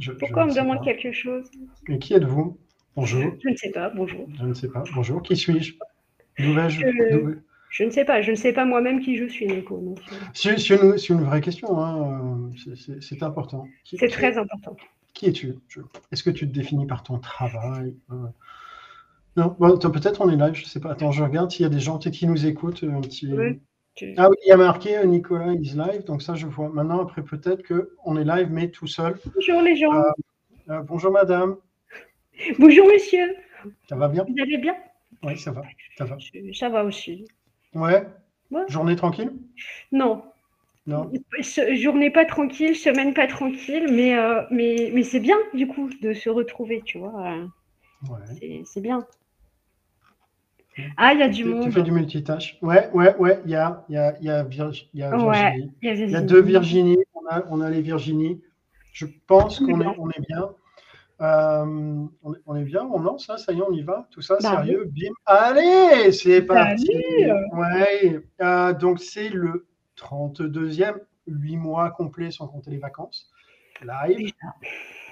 Je- Pourquoi on me ne demande pas. quelque chose Et qui êtes-vous Bonjour. Je ne sais pas, bonjour. Je ne sais pas. Bonjour. Qui suis-je D'où vais-je Euh, Je ne sais pas, je ne sais pas moi-même qui je suis, Nico. euh, C'est une, vraie question. hein, c'est- important. C'est très important. Qui es-tu Est-ce que tu te définis par ton travail euh, Non, bon, peut-être on est live, je sais pas. Attends, je regarde s'il y a des gens qui nous écoutent. Un petit... Oui. Tu- Ah oui, il y a marqué euh, Nicolas is live, donc ça je vois. Maintenant, après, peut-être qu'on est live, mais tout seul. Bonjour les gens. Ah. Euh, bonjour madame, Bonjour monsieur. ça va bien? Vous allez bien? Oui, ça va, ça va. Je- Ça va aussi. Ouais Ouais. Journée tranquille? Non, Non Ce- journée pas tranquille, semaine pas tranquille, mais, euh, mais, mais c'est bien du coup de se retrouver, tu vois. euh, Ouais. C'est bien. Ah, il y a du Tu, tu fais du multitâche Ouais, ouais, ouais, il y a, il y a, il y a, Virg- il y a Ouais. Virginie. Il y a, Il y a deux Virginie, on a, on a les Virginie. Je pense qu'on est, bien. on est bien. Euh, on, est, on est bien, on lance, hein, ça y est, on y va, tout ça, Bah sérieux, bim. Allez, c'est parti. Ouais, euh, donc c'est le 32e, 8 mois complets sans compter les vacances. Live.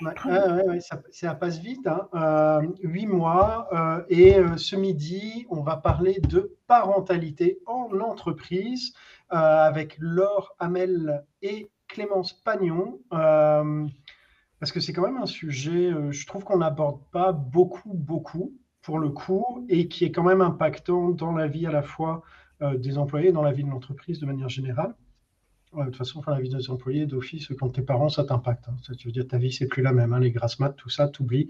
Ouais, ouais, ouais, ouais, ça, ça passe vite. Hein. Euh, huit mois. euh, et euh, ce midi, on va parler de parentalité en entreprise avec Laure Hamel et Clémence Pagnon. parce que c'est quand même un sujet, je trouve qu'on n'aborde pas beaucoup, beaucoup, pour le coup, et qui est quand même impactant dans la vie à la fois des employés et dans la vie de l'entreprise de manière générale. Ouais, de toute façon, enfin, la vie des employés d'office, quand t'es parents, ça t'impacte. hein. Ça, tu veux dire, ta vie, c'est plus la même. hein, les grasses maths, tout ça, t'oublies.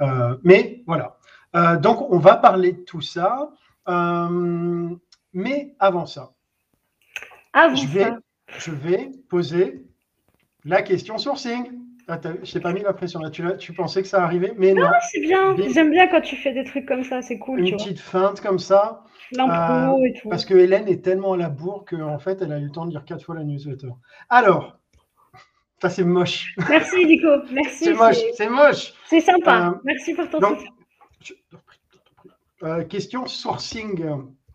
Euh, mais voilà. Euh, donc, on va parler de tout ça. Euh, mais avant ça, Ah, je vais, ça. je vais poser la question sourcing. Ah, je t'ai pas mis la pression là. Tu, pensais que ça arrivait, mais non. Ah, c'est bien. J'aime bien quand tu fais des trucs comme ça, c'est cool, tu Une vois. petite feinte comme ça. L'impro et tout. Parce que Hélène est tellement à la bourre qu'en fait, elle a eu le temps de lire quatre fois la newsletter. Alors, ça c'est moche. Merci, Nico. Merci. C'est moche, c'est- moche. C'est sympa. Euh, Merci pour ton Donc, je. Euh, question sourcing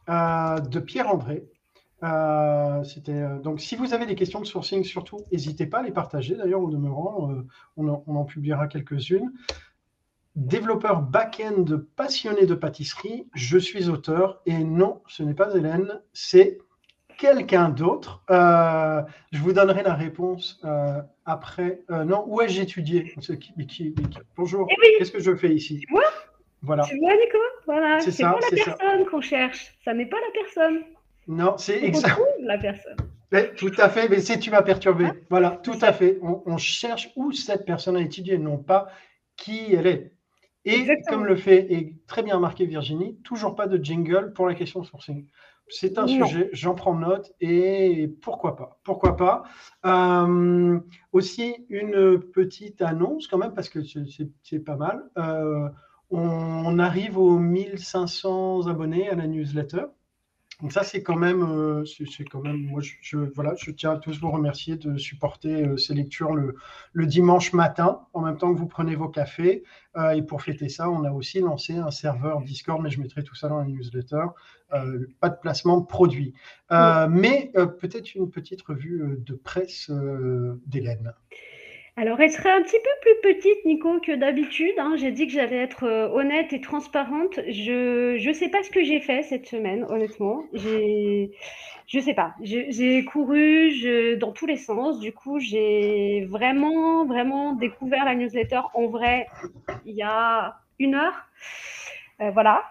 euh, de Pierre-André. Euh, c'était, euh, donc, si vous avez des questions de sourcing, surtout, n'hésitez pas à les partager. D'ailleurs, au demeurant, euh, on, en, on en publiera quelques-unes. Développeur back-end passionné de pâtisserie, je suis auteur. Et non, ce n'est pas Hélène, c'est quelqu'un d'autre. Je vous donnerai la réponse après. Non, où ai-je étudié? Qui- qui- Bonjour, Eh oui. qu'est-ce que je fais ici? Vois? Voilà. Tu vois, Nico? Voilà. C'est pas la personne qu'on cherche. Ça n'est pas la personne. Non, c'est exact. la personne. Mais Tout à fait, mais c'est tu m'as perturbé. Hein Voilà, tout à fait. On, on cherche où cette personne a étudié, non pas qui elle est. Et Exactement. comme le fait et très bien marqué Virginie, toujours pas de jingle pour la question sourcing. C'est un Non. sujet, j'en prends note et pourquoi pas Pourquoi pas Euh, Aussi une petite annonce quand même parce que c'est- pas mal. Euh, on, on arrive aux 1500 abonnés à la newsletter. Donc ça, c'est quand même, euh, c'est quand même, moi, je, je- voilà, je tiens à tous vous remercier de supporter euh, ces lectures le, le dimanche matin, en même temps que vous prenez vos cafés. Euh, et pour fêter ça, on a aussi lancé un serveur Discord, mais je mettrai tout ça dans la newsletter. Pas de placement de produits. Euh, Mais peut-être une petite revue de presse d'Hélène. Alors, elle serait un petit peu plus petite, Nico, que d'habitude. hein. J'ai dit que j'allais être euh, honnête et transparente. Je ne sais pas ce que j'ai fait cette semaine, honnêtement. J'ai, je sais pas. J'ai couru je- dans tous les sens. Du coup, j'ai vraiment, vraiment découvert la newsletter en vrai il y a une heure. Euh, voilà.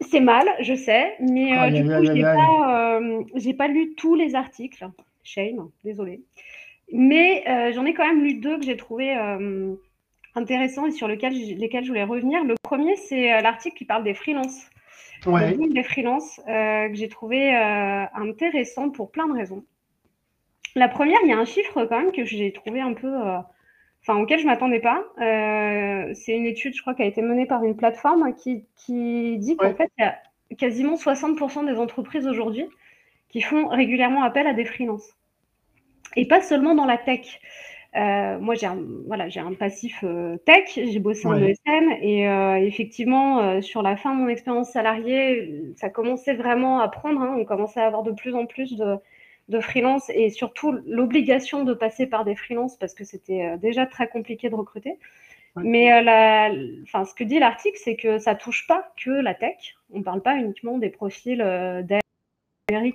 C'est mal, je sais, mais euh, Aïe, du coup, je n'ai euh, pas lu tous les articles. Shame, désolée. Mais euh, j'en ai quand même lu deux que j'ai trouvé euh, intéressants et sur lesquels je voulais revenir. Le premier, c'est euh, l'article qui parle des freelances. Ouais. Des freelances, euh, que j'ai trouvé intéressant pour plein de raisons. La première, il y a un chiffre quand même que j'ai trouvé un peu, enfin auquel je m'attendais pas. C'est une étude, je crois, qui a été menée par une plateforme qui, qui dit qu'en Ouais. fait, il y a quasiment 60% des entreprises aujourd'hui qui font régulièrement appel à des freelances. Et pas seulement dans la tech. Euh, moi, j'ai un, voilà, j'ai un passif euh, tech, j'ai bossé en Ouais. ESN et euh, effectivement, sur la fin de mon expérience salariée, ça commençait vraiment à prendre. hein. on commençait à avoir de plus en plus de, de freelance et surtout l'obligation de passer par des freelances parce que c'était déjà très compliqué de recruter. Mais la, enfin, ce que dit l'article, c'est que ça touche pas que la tech. On ne parle pas uniquement des profils euh,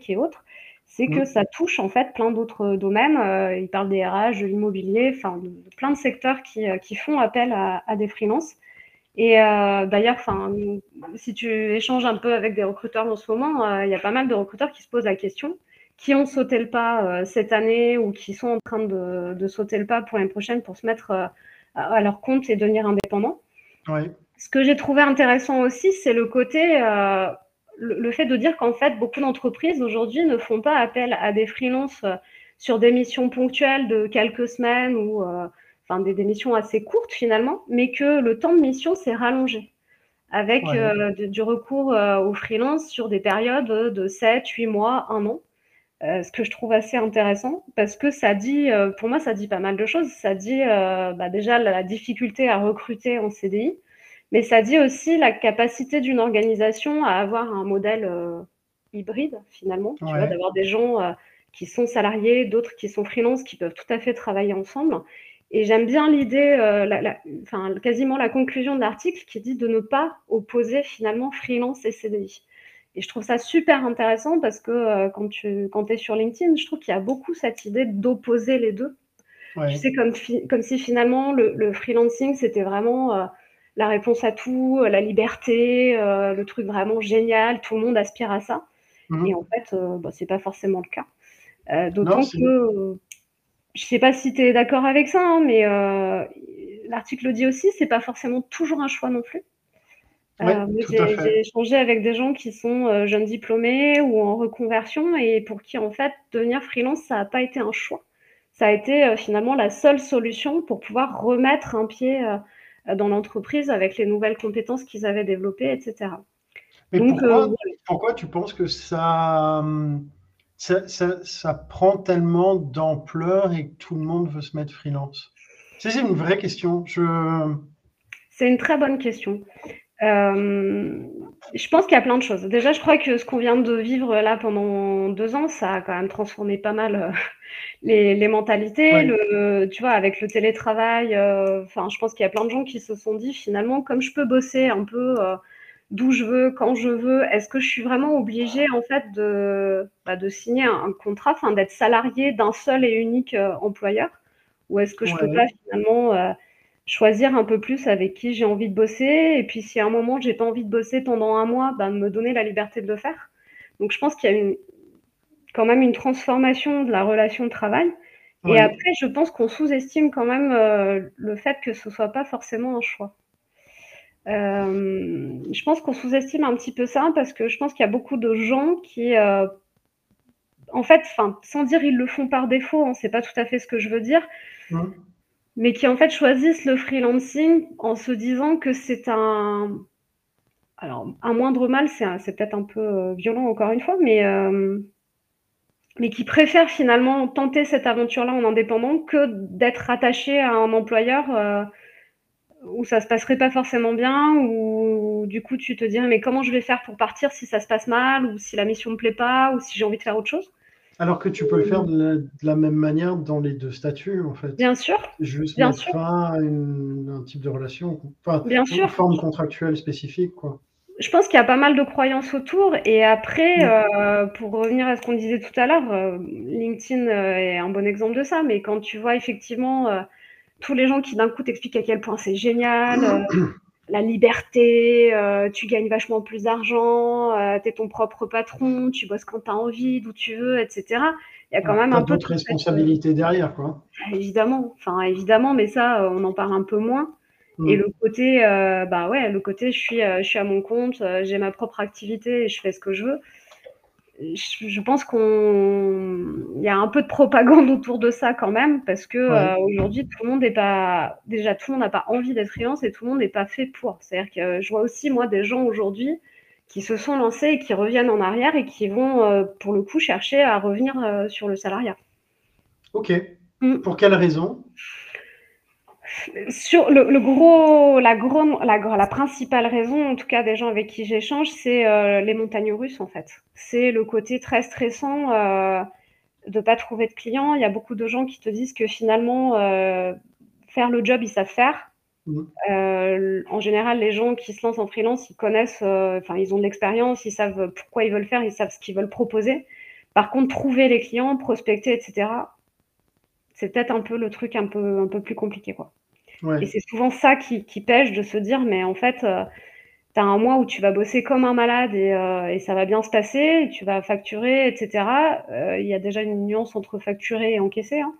et autres. C'est que mm. ça touche en fait plein d'autres domaines. Euh, il parle des RH, de l'immobilier, enfin de, plein de secteurs qui, qui font appel à, à des freelances. Et d'ailleurs, enfin, si tu échanges un peu avec des recruteurs en ce moment, il y a pas mal de recruteurs qui se posent la question qui ont sauté le pas euh, cette année ou qui sont en train de, sauter le pas pour l'année prochaine pour se mettre euh, à leur compte et devenir indépendants. Ce que j'ai trouvé intéressant aussi, c'est le côté, euh, le, fait de dire qu'en fait, beaucoup d'entreprises aujourd'hui ne font pas appel à des freelances sur des missions ponctuelles de quelques semaines ou enfin, des, missions assez courtes finalement, mais que le temps de mission s'est rallongé avec du recours aux freelances sur des périodes de 7, 8 mois, 1 an. Euh, ce que je trouve assez intéressant parce que ça dit, euh, pour moi, ça dit pas mal de choses. Ça dit euh, bah, déjà la, difficulté à recruter en CDI, mais ça dit aussi la capacité d'une organisation à avoir un modèle hybride finalement, tu vois, d'avoir des gens qui sont salariés, d'autres qui sont freelance, qui peuvent tout à fait travailler ensemble. Et j'aime bien l'idée, enfin, quasiment la conclusion de l'article qui dit de ne pas opposer finalement freelance et CDI. Et je trouve ça super intéressant parce que euh, quand tu quand es sur LinkedIn, je trouve qu'il y a beaucoup cette idée d'opposer les deux. Tu sais, comme, comme si finalement le, freelancing, c'était vraiment euh, la réponse à tout, euh, la liberté, le truc vraiment génial, tout le monde aspire à ça. Mhm. Et en fait, bah, c'est pas forcément le cas. D'autant que, je sais pas si tu es d'accord avec ça, hein, mais l'article dit aussi, c'est pas forcément toujours un choix non plus. Euh, j'ai échangé avec des gens qui sont euh, jeunes diplômés ou en reconversion et pour qui, en fait, devenir freelance, ça n'a pas été un choix. Ça a été euh, finalement la seule solution pour pouvoir remettre un pied dans l'entreprise avec les nouvelles compétences qu'ils avaient développées, etc. Mais pourquoi, tu penses que ça, ça, ça prend tellement d'ampleur et que tout le monde veut se mettre freelance? C'est une vraie question. Je... C'est une très bonne question. Euh, je pense qu'il y a plein de choses. Déjà, je crois que ce qu'on vient de vivre là pendant deux ans, ça a quand même transformé pas mal euh, les, mentalités. Le, tu vois, avec le télétravail, euh, enfin, je pense qu'il y a plein de gens qui se sont dit finalement, comme je peux bosser un peu d'où je veux, quand je veux, est-ce que je suis vraiment obligée en fait de, bah, de signer un, contrat, enfin, d'être salarié d'un seul et unique employeur, ou est-ce que je peux pas finalement choisir un peu plus avec qui j'ai envie de bosser. Et puis, si à un moment, j'ai pas envie de bosser pendant un mois, ben, me donner la liberté de le faire. Donc, je pense qu'il y a une, quand même une transformation de la relation de travail. Et après, je pense qu'on sous-estime quand même euh, le fait que ce soit pas forcément un choix. Euh, je pense qu'on sous-estime un petit peu ça parce que je pense qu'il y a beaucoup de gens qui, euh, en fait, sans dire ils le font par défaut, hein, c'est pas tout à fait ce que je veux dire, mais qui en fait choisissent le freelancing en se disant que c'est un. Alors, un moindre mal, c'est peut-être un peu euh, violent encore une fois, mais, euh, mais qui préfèrent finalement tenter cette aventure-là en indépendant que d'être attaché à un employeur euh, où ça se passerait pas forcément bien, ou du coup tu te dirais mais comment je vais faire pour partir si ça se passe mal, ou si la mission me plaît pas, ou si j'ai envie de faire autre chose? Alors que tu peux le faire de la, même manière dans les deux statuts, en fait. Bien sûr. Juste mettre fin à un type de relation, enfin, Bien une forme contractuelle spécifique, quoi. Je pense qu'il y a pas mal de croyances autour. Et après, euh, pour revenir à ce qu'on disait tout à l'heure, euh, LinkedIn euh, est un bon exemple de ça. Mais quand tu vois effectivement tous les gens qui d'un coup t'expliquent à quel point c'est génial, la liberté, euh, tu gagnes vachement plus d'argent, euh, tu es ton propre patron, tu bosses quand tu as envie, d'où tu veux, etc. Il y a quand même un peu de responsabilité derrière, quoi. Ah, évidemment, enfin évidemment, mais ça, euh, on en parle un peu moins. Et mm. le côté, bah ouais, le côté, je suis, je suis à mon compte, j'ai ma propre activité et je fais ce que je veux je pense qu'il y a un peu de propagande autour de ça quand même, parce que euh, aujourd'hui, tout le monde n'est pas. Déjà, tout le monde n'a pas envie d'être freelance et tout le monde n'est pas fait pour. C'est-à-dire que je vois aussi, moi, des gens aujourd'hui qui se sont lancés et qui reviennent en arrière et qui vont, euh, pour le coup, chercher à revenir euh, sur le salariat. Ok. Mm. Pour quelle raison? Sur le, gros, la, la, la, principale raison, en tout cas des gens avec qui j'échange, c'est euh, les montagnes russes en fait. C'est le côté très stressant. Euh, de pas trouver de clients. Il y a beaucoup de gens qui te disent que finalement, faire le job, ils savent faire. Mmh. en général, les gens qui se lancent en freelance, ils connaissent, enfin, ils ont de l'expérience, ils savent pourquoi ils veulent faire, ils savent ce qu'ils veulent proposer. Par contre, trouver les clients, prospecter, etc., c'est peut-être un peu le truc un peu, un peu plus compliqué. Quoi. Et c'est souvent ça qui, qui, pêche de se dire, mais en fait, euh, tu as un mois où tu vas bosser comme un malade et, euh, et ça va bien se passer, tu vas facturer, etc. Euh, il y a déjà une nuance entre facturer et encaisser. Hein.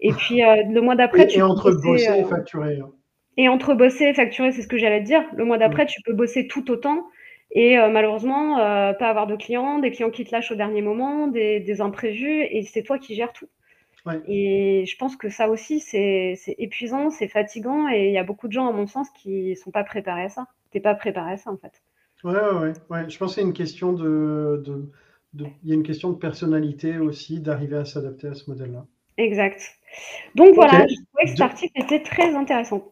Et puis le mois d'après, tu. Et entre bosser, et facturer. Hein. Et entre bosser et facturer, c'est ce que j'allais te dire. Le mois d'après, tu peux bosser tout autant et malheureusement, pas avoir de clients, des clients qui te lâchent au dernier moment, des, des imprévus, et c'est toi qui gères tout. Et je pense que ça aussi, c'est épuisant, c'est fatigant, et il y a beaucoup de gens, à mon sens, qui ne sont pas préparés à ça. Tu n'es pas préparé à ça, en fait. Ouais, ouais, ouais. Je pense que c'est une question de, de, Il y a une question de personnalité aussi, d'arriver à s'adapter à ce modèle-là. Exact. Donc voilà, je trouvais que cet article était très intéressant.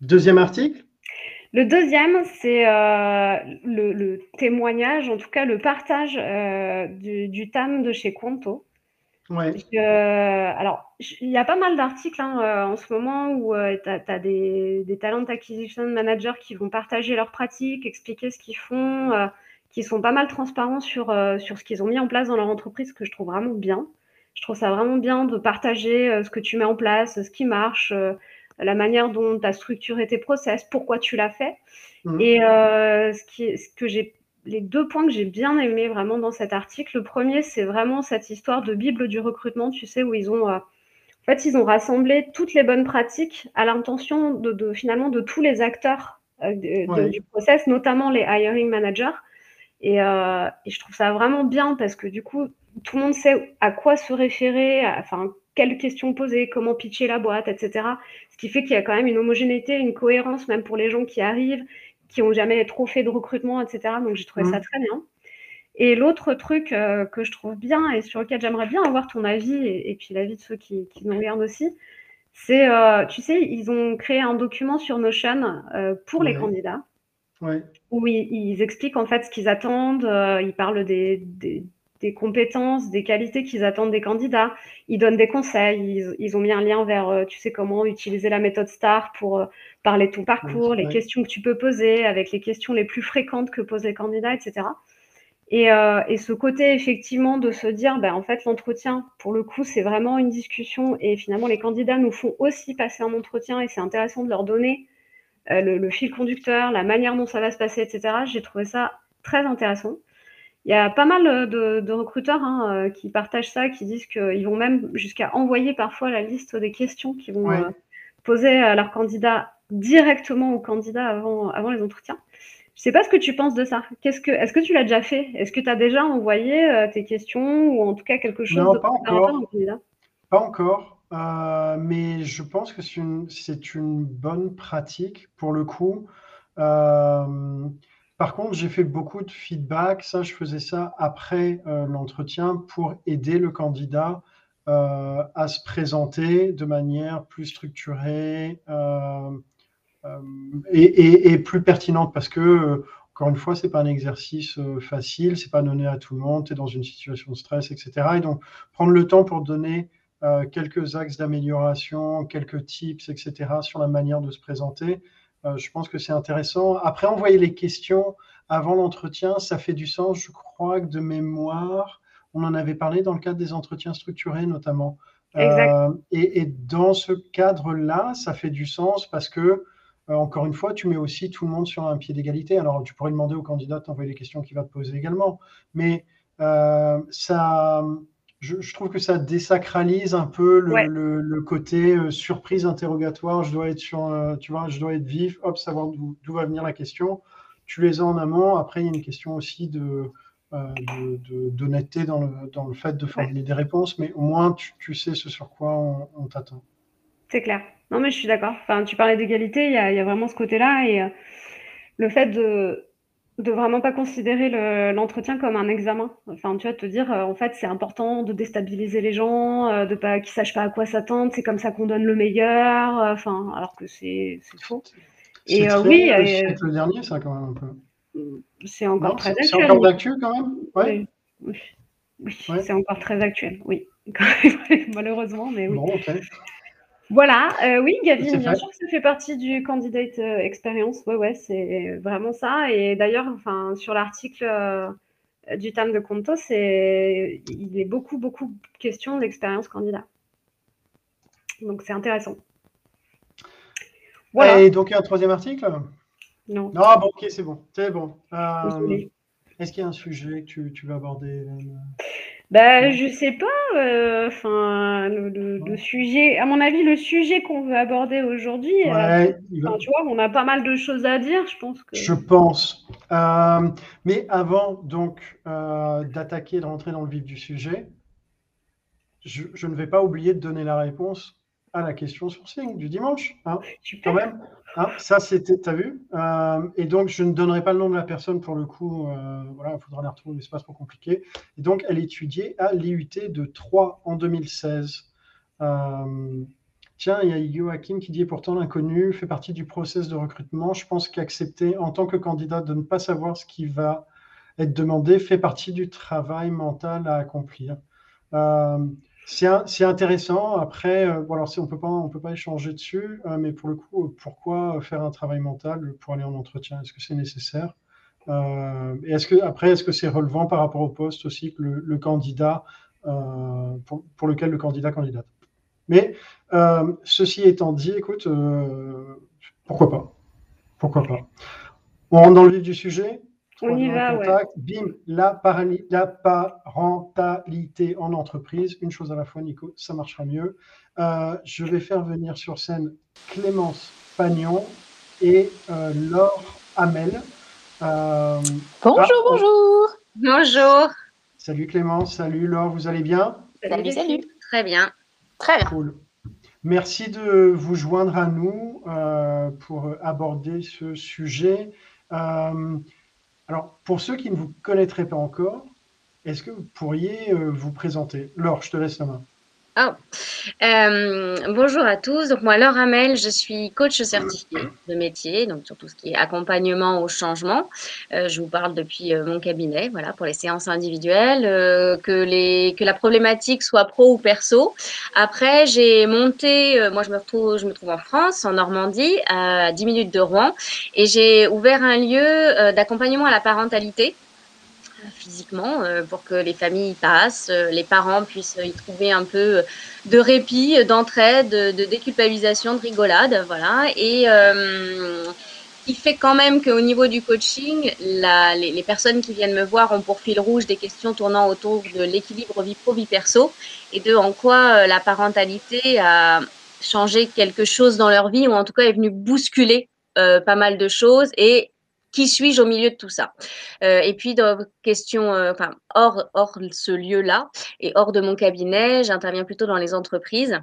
Deuxième article? Le deuxième, c'est euh, le, témoignage, en tout cas le partage euh, du, du, TAM de chez Quanto. Ouais. alors, il y a pas mal d'articles hein, euh, en ce moment où tu as, des, des, talent acquisition managers qui vont partager leurs pratiques, expliquer ce qu'ils font, qui sont pas mal transparents sur, sur ce qu'ils ont mis en place dans leur entreprise, que je trouve vraiment bien. Je trouve ça vraiment bien de partager ce que tu mets en place, ce qui marche, la manière dont tu as structuré tes process, pourquoi tu l'as fait. Mmh. Et ce, qui, ce que j'ai les deux points que j'ai bien aimés vraiment dans cet article. Le premier, c'est vraiment cette histoire de Bible du recrutement, tu sais, où ils ont, euh, en fait, ils ont rassemblé toutes les bonnes pratiques à l'intention de, finalement de tous les acteurs euh, du process, notamment les hiring managers. Euh, et, je trouve ça vraiment bien parce que du coup, tout le monde sait à quoi se référer, enfin, quelles questions poser, comment pitcher la boîte, etc. Ce qui fait qu'il y a quand même une homogénéité, une cohérence, même pour les gens qui arrivent qui ont jamais trop fait de recrutement, etc. Donc j'ai trouvé ça mmh. très bien. Et l'autre truc euh, que je trouve bien et sur lequel j'aimerais bien avoir ton avis et, puis l'avis de ceux qui, nous regardent aussi, c'est, euh, tu sais, ils ont créé un document sur Notion euh, pour les candidats. Où ils, expliquent en fait ce qu'ils attendent, ils parlent des, des compétences, des qualités qu'ils attendent des candidats. Ils donnent des conseils. Ils, ont mis un lien vers, euh, tu sais, comment utiliser la méthode STAR pour euh, parler de ton parcours, les questions que tu peux poser, avec les questions les plus fréquentes que posent les candidats, etc. Euh, et, ce côté, effectivement, de se dire, ben, en fait, l'entretien, pour le coup, c'est vraiment une discussion. Et finalement, les candidats nous font aussi passer un entretien et c'est intéressant de leur donner le fil conducteur, la manière dont ça va se passer, etc. J'ai trouvé ça très intéressant. Il y a pas mal euh, de, recruteurs hein, euh, qui partagent ça, qui disent qu'ils vont même jusqu'à envoyer parfois la liste des questions qu'ils vont euh, poser à leurs candidats directement aux candidats avant, avant les entretiens. Je ne sais pas ce que tu penses de ça. Qu'est-ce que, est-ce que tu l'as déjà fait? Est-ce que tu as déjà envoyé tes questions ou en tout cas quelque chose non, de pas encore. Pas encore. mais je pense que c'est une, c'est une bonne pratique pour le coup. Par contre, j'ai fait beaucoup de feedback. Ça, je faisais ça après euh, l'entretien pour aider le candidat euh, à se présenter de manière plus structurée euh, et, plus pertinente parce que, encore une fois, ce n'est pas un exercice facile, c'est pas donné à tout le monde, tu es dans une situation de stress, etc. Et donc, prendre le temps pour donner quelques axes d'amélioration, quelques tips, etc., sur la manière de se présenter, je pense que c'est intéressant. Après, envoyer les questions avant l'entretien, ça fait du sens. Je crois que de mémoire, on en avait parlé dans le cadre des entretiens structurés notamment. Euh, et, dans ce cadre-là, ça fait du sens parce que, euh, encore une fois, tu mets aussi tout le monde sur un pied d'égalité. Alors, tu pourrais demander au candidat d'envoyer les questions qu'il va te poser également. Mais ça, je, trouve que ça désacralise un peu le, côté euh, surprise interrogatoire. Je dois être sur, euh, tu vois, je dois être vif, hop, savoir d'où va venir la question. Tu les as en amont. Après, il y a une question aussi de euh, d'honnêteté dans le, dans le fait de formuler des réponses, mais au moins tu, sais ce sur quoi on, t'attend. C'est clair. Non, mais je suis d'accord. Enfin, tu parlais d'égalité, il y, a vraiment ce côté-là et le fait de de vraiment pas considérer l'entretien comme un examen. Enfin, tu vois, te dire, euh, en fait, c'est important de déstabiliser les gens, euh, de pas qu'ils sachent pas à quoi s'attendre, c'est comme ça qu'on donne le meilleur. Euh, enfin, alors que c'est faux. Et oui, c'est le dernier, ça quand même un peu. C'est encore très C'est encore d'actu quand même. Ouais. Oui. Oui, c'est encore très actuel, oui. Malheureusement, mais oui. Bon, ok. Voilà, euh, oui, Gavin, bien sûr que ça fait partie du candidate euh, experience. Ouais, ouais, c'est vraiment ça. Et d'ailleurs, enfin, sur l'article euh, du terme de Conto, c'est il est beaucoup, beaucoup question d'expérience candidat. Donc c'est intéressant. Voilà. Et donc un troisième article? Non. Non, bon, ok, c'est bon, c'est bon. Est-ce qu'il y a un sujet que tu, tu veux aborder bah, je sais pas. Euh, enfin, le, sujet, à mon avis, le sujet qu'on veut aborder aujourd'hui, euh, tu vois, on a pas mal de choses à dire, je pense que. Je pense. Euh, mais avant donc d'attaquer, de rentrer dans le vif du sujet, je, je, ne vais pas oublier de donner la réponse à la question sourcing du dimanche. Hein, quand même. Hein, ça, c'était, tu as vu euh, Et donc, je ne donnerai pas le nom de la personne pour le coup. Euh, voilà, il faudra la retrouver, mais ce pas trop compliqué. Et donc, elle étudiait à l'IUT de Troyes en 2016. Euh, tiens, il y a Joachim qui dit pourtant l'inconnu fait partie du process de recrutement. Je pense qu'accepter en tant que candidat de ne pas savoir ce qui va être demandé fait partie du travail mental à accomplir. C'est intéressant. Après, euh, on ne peut pas, on peut pas échanger dessus, euh, mais pour le coup, pourquoi faire un travail mental pour aller en entretien? Est-ce que c'est nécessaire? Euh, Et après, est-ce que c'est relevant par rapport au poste aussi le, candidat pour, lequel le candidat candidate? Mais ceci étant dit, écoute, pourquoi pas? Pourquoi pas? On rentre dans le vif du sujet on y va, Bim, la, parentalité en entreprise. Une chose à la fois, Nico, ça marchera mieux. Euh, je vais faire venir sur scène Clémence Pagnon et euh, Laure Hamel. Euh, bonjour, ah, oh. bonjour. Bonjour. Salut Clémence, salut Laure, vous allez bien? Salut, salut. Très bien. Très bien. Cool. Merci de vous joindre à nous pour aborder ce sujet. Alors, pour ceux qui ne vous connaîtraient pas encore, est-ce que vous pourriez euh, vous présenter? Laure, je te laisse la main. Oh. Euh, bonjour à tous. Donc moi, Laure Hamel, je suis coach certifié de métier, donc sur tout ce qui est accompagnement au changement. Euh, je vous parle depuis mon cabinet, voilà, pour les séances individuelles, que les que la problématique soit pro ou perso. Après, j'ai monté, moi je me retrouve, je me trouve en France, en Normandie, à 10 minutes de Rouen, et j'ai ouvert un lieu d'accompagnement à la parentalité physiquement euh, pour que les familles passent, euh, les parents puissent y trouver un peu de répit, d'entraide, de déculpabilisation, de rigolade, voilà. Et euh, il fait quand même qu'au niveau du coaching, les, personnes qui viennent me voir ont pour fil rouge des questions tournant autour de l'équilibre vie pro vie perso et de en quoi la parentalité a changé quelque chose dans leur vie ou en tout cas est venue bousculer pas mal de choses et qui suis-je au milieu de tout ça? Euh, Et puis, dans question, euh, enfin, hors, ce lieu-là et hors de mon cabinet, j'interviens plutôt dans les entreprises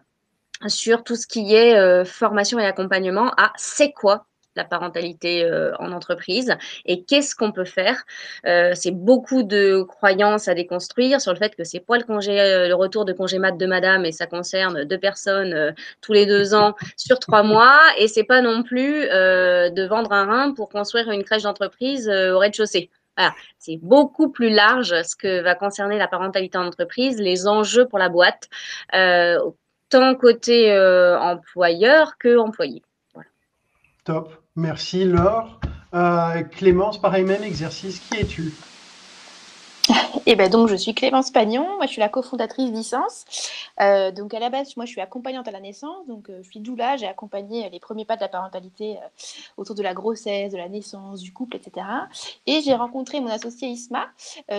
sur tout ce qui est euh, formation et accompagnement à c'est quoi la parentalité euh, en entreprise et qu'est-ce qu'on peut faire? Euh, c'est beaucoup de croyances à déconstruire sur le fait que c'est pas le congé, euh, le retour de congé mat de madame et ça concerne deux personnes tous les deux ans sur trois mois et c'est pas non plus de vendre un rein pour construire une crèche d'entreprise au rez-de-chaussée. Voilà, c'est beaucoup plus large ce que va concerner la parentalité en entreprise, les enjeux pour la boîte, tant côté employeur que employé. Top. Merci Laure. Euh, Clémence, pareil même exercice, qui es-tu? Et ben donc je suis Clémence Pagnon, moi je suis la cofondatrice d'Essence. Euh, donc à la base, moi je suis accompagnante à la naissance, donc euh, je suis doula, j'ai accompagné les premiers pas de la parentalité euh, autour de la grossesse, de la naissance, du couple, etc. Et j'ai rencontré mon associée Isma,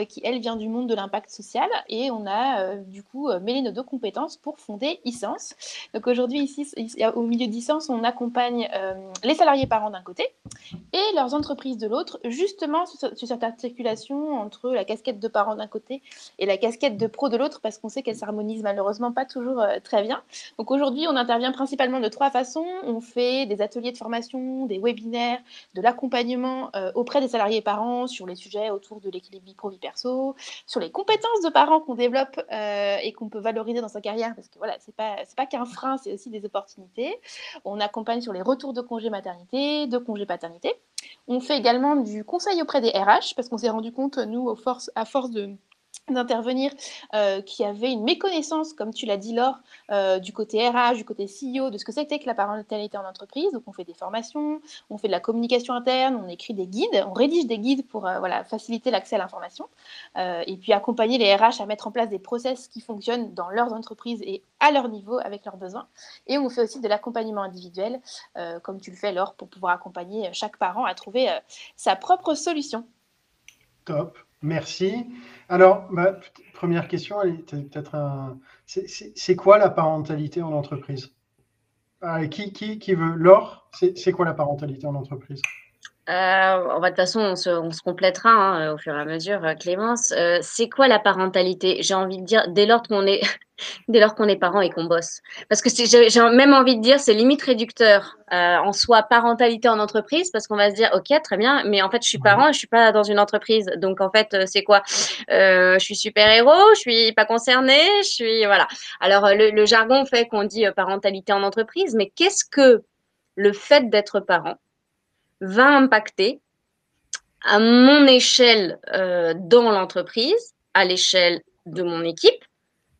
qui elle vient du monde de l'impact social, et on a du coup mêlé nos deux compétences pour fonder Essence. Donc aujourd'hui ici, au milieu d'Essence, on accompagne les salariés parents d'un côté et leurs entreprises de l'autre, justement sur, sur cette articulation entre la casquette de parents d'un côté et la casquette de pro de l'autre, parce qu'on sait qu'elles s'harmonisent malheureusement pas toujours euh, très bien. Donc aujourd'hui, on intervient principalement de trois façons. On fait des ateliers de formation, des webinaires, de l'accompagnement euh, auprès des salariés parents sur les sujets autour de l'équilibre vie pro-vie perso, sur les compétences de parents qu'on développe euh, et qu'on peut valoriser dans sa carrière, parce que voilà, c'est pas, c'est pas qu'un frein, c'est aussi des opportunités. On accompagne sur les retours de congés maternité, de congés paternité. On fait également du conseil auprès des RH parce qu'on s'est rendu compte, nous, aux forces, à force de d'intervenir euh, qui avait une méconnaissance, comme tu l'as dit Laure, euh, du côté RH, du côté CEO, de ce que c'était que la parentalité en entreprise. Donc on fait des formations, on fait de la communication interne, on écrit des guides, on rédige des guides pour euh, voilà, faciliter l'accès à l'information et puis accompagner les RH à mettre en place des process qui fonctionnent dans leurs entreprises et à leur niveau avec leurs besoins. Et on fait aussi de l'accompagnement individuel, comme tu le fais Laure, pour pouvoir accompagner chaque parent à trouver sa propre solution. Top. Merci. Alors, ma première question, un. C'est quoi la parentalité en entreprise? Ah, qui, qui, qui, veut Laure, c'est quoi la parentalité en entreprise? Euh, de toute façon, on se, on se complétera hein, au fur et à mesure, euh, Clémence. Euh, c'est quoi la parentalité? J'ai envie de dire, dès lors qu'on est, dès lors qu'on est parent et qu'on bosse. Parce que j'ai même envie de dire, c'est limite réducteur euh, en soi parentalité en entreprise, parce qu'on va se dire, ok, très bien, mais en fait, je suis parent et je suis pas dans une entreprise. Donc en fait, c'est quoi? Je suis super héros, je suis pas concernée, je suis voilà. Alors le, le jargon fait qu'on dit parentalité en entreprise, mais qu'est-ce que le fait d'être parent? Va impacter à mon échelle euh, dans l'entreprise, à l'échelle de mon équipe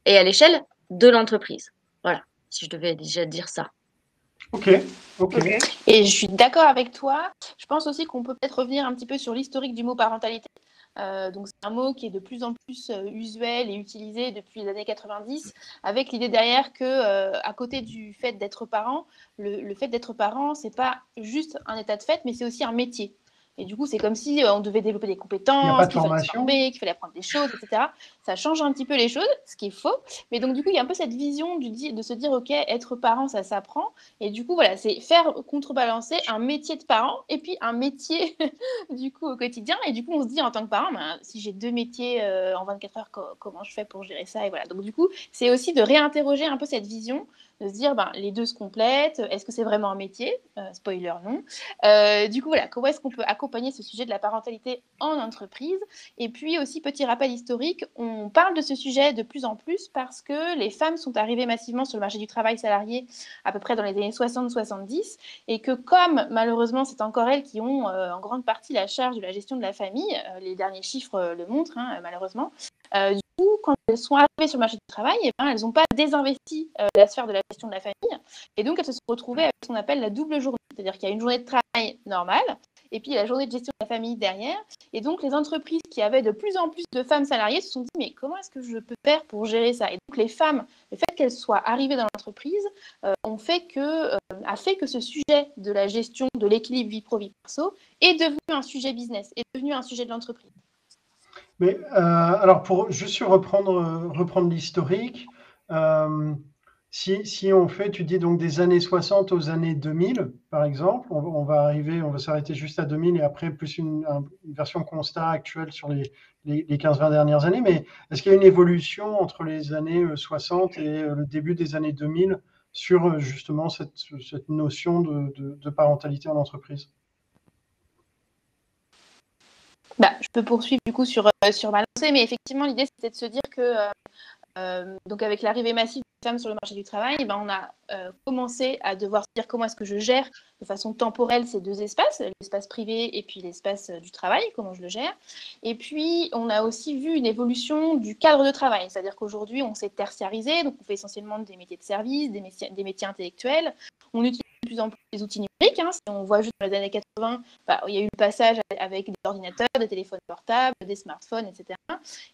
et à l'échelle de l'entreprise. Voilà, si je devais déjà dire ça. Ok, ok. Et je suis d'accord avec toi. Je pense aussi qu'on peut peut-être revenir un petit peu sur l'historique du mot parentalité. Euh, donc c'est un mot qui est de plus en plus euh, usuel et utilisé depuis les années 90, avec l'idée derrière que, à côté du fait d'être parent, le, le fait d'être parent, c'est pas juste un état de fait, mais c'est aussi un métier. Et du coup, c'est comme si euh, on devait développer des compétences, qu'il fallait se former, qu'il fallait apprendre des choses, etc. Ça change un petit peu les choses, ce qui est faux. Mais donc, du coup, il y a un peu cette vision du, de se dire, OK, être parent, ça s'apprend. Et du coup, voilà, c'est faire contrebalancer un métier de parent et puis un métier, du coup, au quotidien. Et du coup, on se dit, en tant que parent, ben, si j'ai deux métiers euh, en 24 heures, comment je fais pour gérer ça? Et voilà. Donc, du coup, c'est aussi de réinterroger un peu cette vision de se dire ben, les deux se complètent, est-ce que c'est vraiment un métier? Euh, Spoiler, non. Euh, du coup, voilà, comment est-ce qu'on peut accompagner ce sujet de la parentalité en entreprise? Et puis aussi, petit rappel historique, on parle de ce sujet de plus en plus parce que les femmes sont arrivées massivement sur le marché du travail salarié à peu près dans les années 60-70 et que comme malheureusement c'est encore elles qui ont euh, en grande partie la charge de la gestion de la famille, les derniers chiffres le montrent hein, malheureusement, coup, quand elles sont arrivées sur le marché du travail, eh ben, elles n'ont pas désinvesti euh, la sphère de la gestion de la famille. Et donc, elles se sont retrouvées avec ce qu'on appelle la double journée. C'est-à-dire qu'il y a une journée de travail normale et puis la journée de gestion de la famille derrière. Et donc, les entreprises qui avaient de plus en plus de femmes salariées se sont dit, mais comment est-ce que je peux faire pour gérer ça? Et donc, les femmes, le fait qu'elles soient arrivées dans l'entreprise, euh, euh, a fait que ce sujet de la gestion de l'équilibre vie pro-vie perso est devenu un sujet business, est devenu un sujet de l'entreprise. Mais euh, alors, pour juste reprendre, reprendre l'historique, euh, si, on fait, tu dis donc des années 60 aux années 2000, par exemple, on, va arriver, on va s'arrêter juste à 2000 et après plus une, version constat actuelle sur les, les, 15-20 dernières années. Mais est-ce qu'il y a une évolution entre les années 60 euh, et le début des années 2000 sur justement cette, notion de parentalité en entreprise? Bah, je peux poursuivre du coup sur, euh, sur ma lancée, mais effectivement, l'idée c'était de se dire que, euh, euh, donc avec l'arrivée massive des femmes sur le marché du travail, ben, on a commencé à devoir se dire comment est-ce que je gère de façon temporelle ces deux espaces, l'espace privé et puis l'espace du travail, comment je le gère. Et puis, on a aussi vu une évolution du cadre de travail, c'est-à-dire qu'aujourd'hui, on s'est tertiarisé, donc on fait essentiellement des métiers de service, des métiers, des métiers intellectuels. On utilise de plus en plus les outils numériques. Hein. Si on voit juste dans les années 80, bah, il y a eu le passage avec des ordinateurs, des téléphones portables, des smartphones, etc.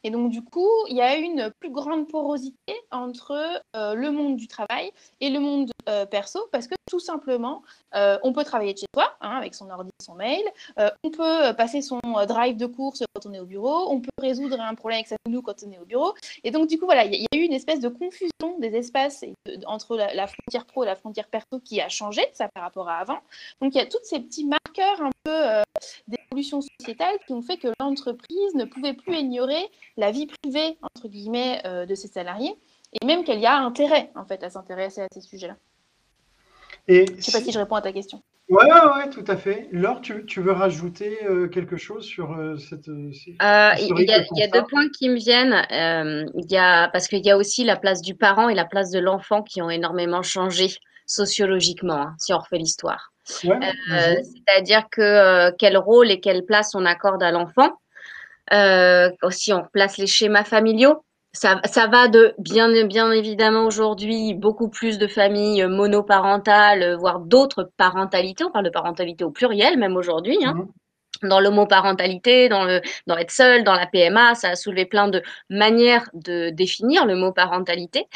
Et donc, du coup, il y a une plus grande porosité entre euh, le monde du travail et le monde euh, perso, parce que tout simplement, euh, on peut travailler de chez soi, hein, avec son ordi, son mail, on peut passer son drive de course quand on est au bureau, on peut résoudre un problème avec sa nounou quand on est au bureau. Et donc, du coup, voilà, il y, a eu une espèce de confusion des espaces entre la, la frontière pro et la frontière perso qui a changé, ça par rapport à avant. Donc il y a tous ces petits marqueurs un peu euh, d'évolution sociétale qui ont fait que l'entreprise ne pouvait plus ignorer la vie privée, entre guillemets, euh, de ses salariés, et même qu'elle y a intérêt, en fait, à s'intéresser à ces sujets-là. Et je ne sais pas si je réponds à ta question. Oui, ouais, tout à fait. Laure, tu, tu veux rajouter euh, quelque chose sur cette. il y, a deux points qui me viennent. il y a, parce qu'il y a aussi la place du parent et la place de l'enfant qui ont énormément changé sociologiquement, hein, si on refait l'histoire. Euh, c'est-à-dire que euh, quel rôle et quelle place on accorde à l'enfant. aussi, on replace les schémas familiaux. Ça, ça, va de bien, bien évidemment aujourd'hui beaucoup plus de familles monoparentales, voire d'autres parentalités. On parle de parentalité au pluriel même aujourd'hui. Hein. Dans l'homoparentalité, dans le dans être seul, dans la PMA, ça a soulevé plein de manières de définir le mot parentalité.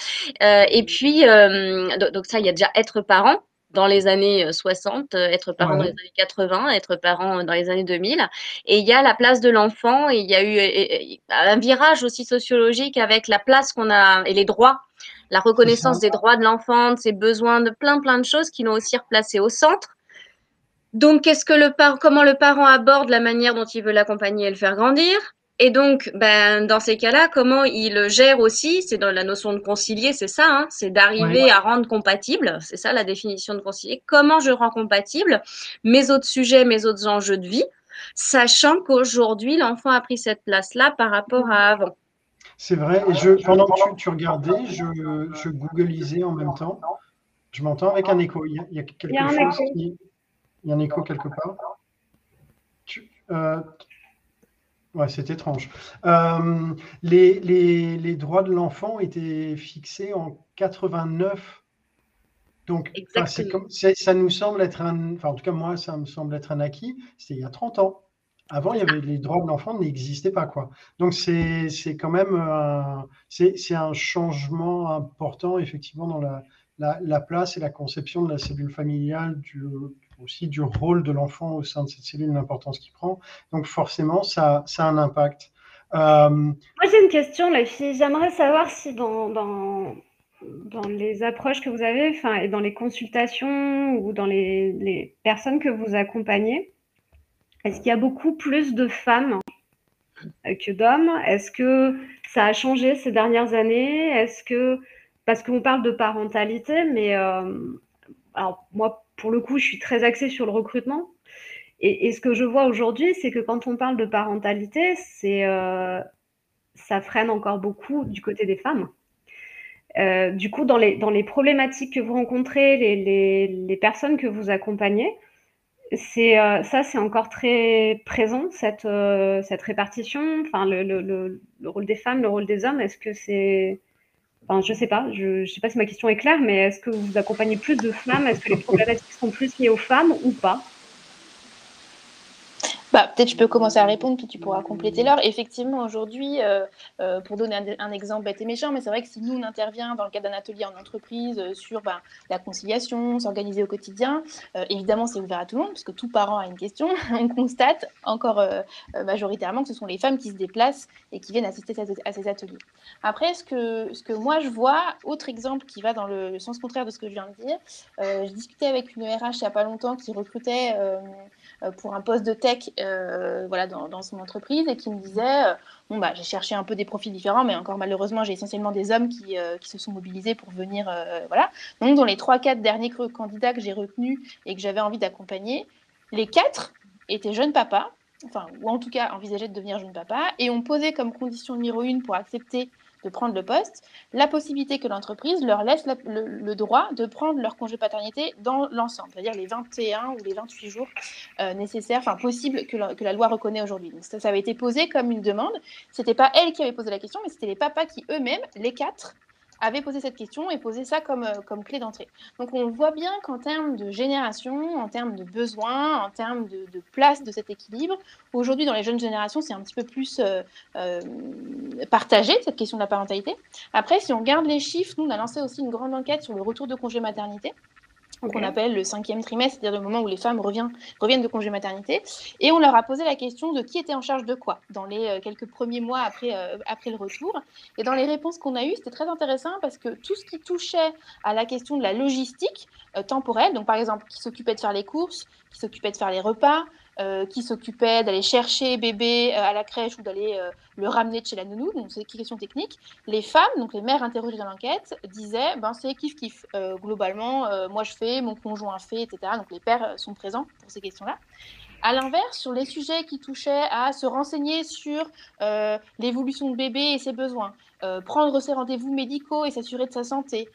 Euh, et puis euh, donc ça, il y a déjà être parent dans les années 60, euh, être parent dans les années 80, être parent dans les années 2000. Et il y a la place de l'enfant et il y a eu un virage aussi sociologique avec la place qu'on a et les droits, la reconnaissance des droits de l'enfant, de ses besoins, de plein plein de choses qui l'ont aussi replacé au centre. Donc, qu'est-ce que le par comment le parent aborde la manière dont il veut l'accompagner et le faire grandir? Et donc, ben, dans ces cas-là, comment il gère aussi C'est dans la notion de concilier, c'est ça, hein, c'est d'arriver à rendre compatible, c'est ça la définition de concilier. Comment je rends compatible mes autres sujets, mes autres enjeux de vie, sachant qu'aujourd'hui, l'enfant a pris cette place-là par rapport à avant. C'est vrai. Et je, pendant que tu, regardais, je, je googlisais en même temps. Je m'entends avec un écho. Il y a, quelque chose qui. Il y a un écho quelque part. Euh, ouais, c'est étrange. Euh, les, droits de l'enfant étaient fixés en 89. Donc, ça nous semble être un. Enfin, en tout cas, moi, ça me semble être un acquis. C'était il y a 30 ans. Avant, il y avait les droits de l'enfant n'existaient pas quoi. Donc c'est quand même un, c'est un changement important effectivement dans la, la, place et la conception de la cellule familiale, du, aussi du rôle de l'enfant au sein de cette cellule, l'importance qu'il prend. Donc forcément, ça, ça a un impact. Euh, Moi, j'ai une question, filles. J'aimerais savoir si dans, dans, dans, les approches que vous avez, et dans les consultations ou dans les, les personnes que vous accompagnez, est-ce qu'il y a beaucoup plus de femmes que d'hommes? Est-ce que ça a changé ces dernières années? Est-ce que parce qu'on parle de parentalité, mais euh, alors moi, pour le coup, je suis très axée sur le recrutement. Et, ce que je vois aujourd'hui, c'est que quand on parle de parentalité, euh, ça freine encore beaucoup du côté des femmes. Euh, du coup, dans les, problématiques que vous rencontrez, les, personnes que vous accompagnez, c'est ça, c'est encore très présent cette, répartition. Enfin, le, rôle des femmes, le rôle des hommes. Est-ce que c'est Enfin, je sais pas, je ne sais pas si ma question est claire, mais est-ce que vous accompagnez plus de femmes? Est-ce que les problématiques sont plus liées aux femmes ou pas? Bah, Peut-être je peux commencer à répondre, puis tu pourras compléter l'heure. Effectivement, aujourd'hui, euh, euh, pour donner un, exemple bête et méchant, mais c'est vrai que si nous, on intervient dans le cadre d'un atelier en entreprise euh, sur ben, la conciliation, s'organiser au quotidien, évidemment, c'est ouvert à tout le monde, puisque tout parent a une question. on constate encore majoritairement que ce sont les femmes qui se déplacent et qui viennent assister à, ces ateliers. Après, ce que, ce que moi, je vois, autre exemple qui va dans le sens contraire de ce que je viens de dire, j'ai discuté avec une RH il n'y a pas longtemps qui recrutait pour un poste de tech euh, voilà, dans, son entreprise et qui me disait euh, bon, bah, j'ai cherché un peu des profils différents, mais encore malheureusement, j'ai essentiellement des hommes qui, qui, se sont mobilisés pour venir. voilà. Donc, dans les 3-4 derniers candidats que j'ai retenus et que j'avais envie d'accompagner, les quatre étaient jeunes papas, enfin, ou en tout cas envisageaient de devenir jeunes papas, et ont posé comme condition numéro une pour accepter de prendre le poste, la possibilité que l'entreprise leur laisse le, droit de prendre leur congé paternité dans l'ensemble, c'est-à-dire les 21 ou les 28 jours euh, nécessaires, enfin possibles que la, loi reconnaît aujourd'hui. ça, ça avait été posé comme une demande. C'était pas elle qui avait posé la question, mais c'était les papas qui eux-mêmes, les quatre, avait posé cette question et posé ça comme, euh, comme clé d'entrée. Donc on voit bien qu'en termes de génération, en termes de besoins, en termes de, place de cet équilibre, aujourd'hui dans les jeunes générations, c'est un petit peu plus euh, euh, partagé, cette question de la parentalité. Après, si on regarde les chiffres, nous, on a lancé aussi une grande enquête sur le retour de congé maternité qu'on appelle le cinquième trimestre, c'est-à-dire le moment où les femmes reviennent, reviennent de congé maternité. Et on leur a posé la question de qui était en charge de quoi dans les euh, quelques premiers mois après, euh, après le retour. Et dans les réponses qu'on a eues, c'était très intéressant parce que tout ce qui touchait à la question de la logistique euh, temporelle, donc par exemple qui s'occupait de faire les courses, qui s'occupait de faire les repas, euh, qui s'occupait d'aller chercher bébé euh, à la crèche ou d'aller euh, le ramener de chez la nounou, donc c'est des questions techniques. Les femmes, donc les mères interrogées dans l'enquête, disaient ben c'est kiff kiff. globalement, moi je fais, mon conjoint fait, etc. Donc les pères sont présents pour ces questions-là. À l'inverse, sur les sujets qui touchaient à se renseigner sur l'évolution de bébé et ses besoins, prendre ses rendez-vous médicaux et s'assurer de sa santé,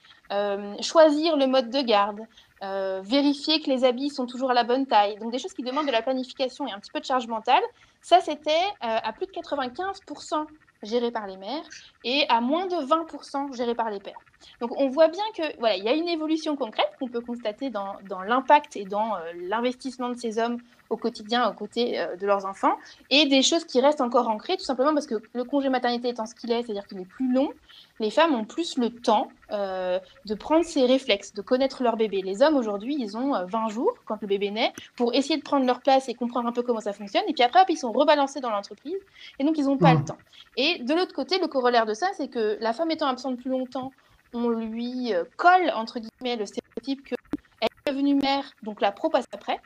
choisir le mode de garde, vérifier que les habits sont toujours à la bonne taille. Donc des choses qui demandent de la planification et un petit peu de charge mentale. Ça, c'était à plus de 95% géré par les mères et à moins de 20% géré par les pères. Donc on voit bien que voilà, il y a une évolution concrète qu'on peut constater dans, dans l'impact et dans euh, l'investissement de ces hommes au quotidien aux côtés euh, de leurs enfants et des choses qui restent encore ancrées tout simplement parce que le congé maternité étant ce qu'il est, c'est-à-dire qu'il est plus long, les femmes ont plus le temps euh, de prendre ces réflexes, de connaître leur bébé. Les hommes aujourd'hui, ils ont 20 jours quand le bébé naît pour essayer de prendre leur place et comprendre un peu comment ça fonctionne et puis après ils sont rebalancés dans l'entreprise et donc ils n'ont pas le mmh. temps. Et de l'autre côté, le corollaire de ça, c'est que la femme étant absente plus longtemps on lui euh, colle, entre guillemets, le stéréotype qu'elle est devenue mère, donc la pro passe après,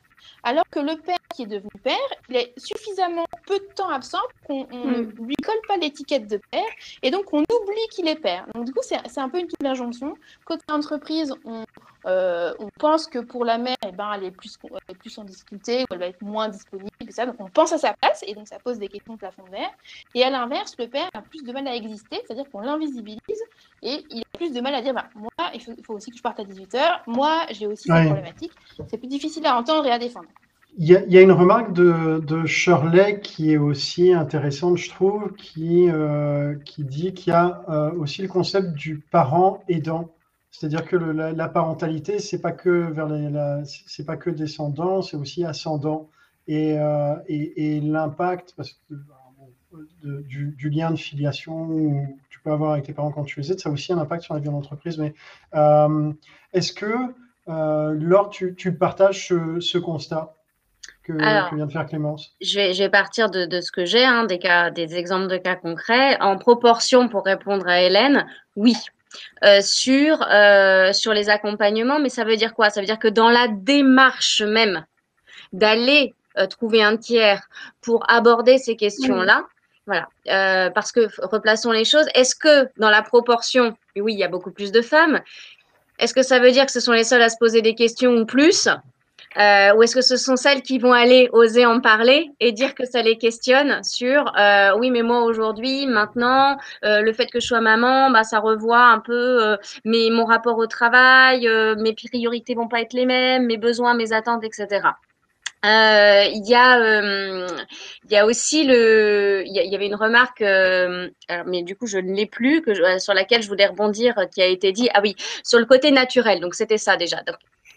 alors que le père qui est devenu père, il est suffisamment peu de temps absent qu'on ne hmm. lui colle pas l'étiquette de père, et donc on oublie qu'il est père. Donc du coup, c'est un peu une double injonction. Côté entreprise, on, euh, on pense que pour la mère, eh ben, elle, est plus, plus en difficulté, ou elle va être moins disponible, ça. donc on pense à sa place, et donc ça pose des questions de plafond verre. Et à l'inverse, le père a plus de mal à exister, c'est-à-dire qu'on l'invisibilise, et il a plus de mal à dire, bah, moi, il faut, aussi que je parte à 18h, moi, j'ai aussi des problématiques. C'est plus difficile à entendre et à défendre. Il y, a, une remarque de, Shirley qui est aussi intéressante, je trouve, qui, euh, qui dit qu'il y a euh, aussi le concept du parent aidant. C'est-à-dire que la, parentalité, c'est pas pas que descendant, c'est aussi ascendant. Et, euh, et, l'impact du, lien de filiation que tu peux avoir avec tes parents quand tu les aides, ça a aussi un impact sur la vie en entreprise. Mais est-ce que, Laure, tu, partages ce, constat que, vient de faire Clémence? je vais, je vais partir de, de ce que j'ai, hein, des, cas, des exemples de cas concrets. En proportion, pour répondre à Hélène, oui, euh, sur, euh, sur les accompagnements, mais ça veut dire quoi? Ça veut dire que dans la démarche même d'aller euh, trouver un tiers pour aborder ces questions-là, voilà, parce que replaçons les choses. Est-ce que dans la proportion, oui, il y a beaucoup plus de femmes, est-ce que ça veut dire que ce sont les seules à se poser des questions ou plus euh, ou est-ce que ce sont celles qui vont aller oser en parler et dire que ça les questionne sur euh, oui mais moi aujourd'hui maintenant euh, le fait que je sois maman bah ça revoit un peu euh, mes, mon rapport au travail mes priorités vont pas être les mêmes mes besoins mes attentes etc euh, il y a, euh, il y a aussi le, il y, avait une remarque, euh, mais du coup je ne l'ai plus, que sur laquelle je voulais rebondir, qui a été dit, ah oui, sur le côté naturel. Donc c'était ça déjà.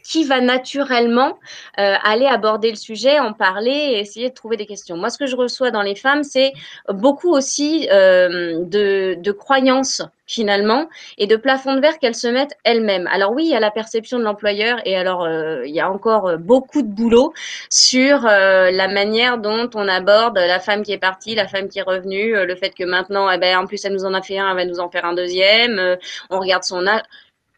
Qui va naturellement euh, aller aborder le sujet, en parler et essayer de trouver des questions. Moi, ce que je reçois dans les femmes, c'est beaucoup aussi euh, de, croyances finalement et de plafond de verre qu'elles se mettent elles-mêmes. Alors oui, il y a la perception de l'employeur et alors euh, il y a encore beaucoup de boulot sur la manière dont on aborde la femme qui est partie, la femme qui est revenue, le fait que maintenant, eh ben, en plus elle nous en a fait un, elle va nous en faire un deuxième, on regarde son âge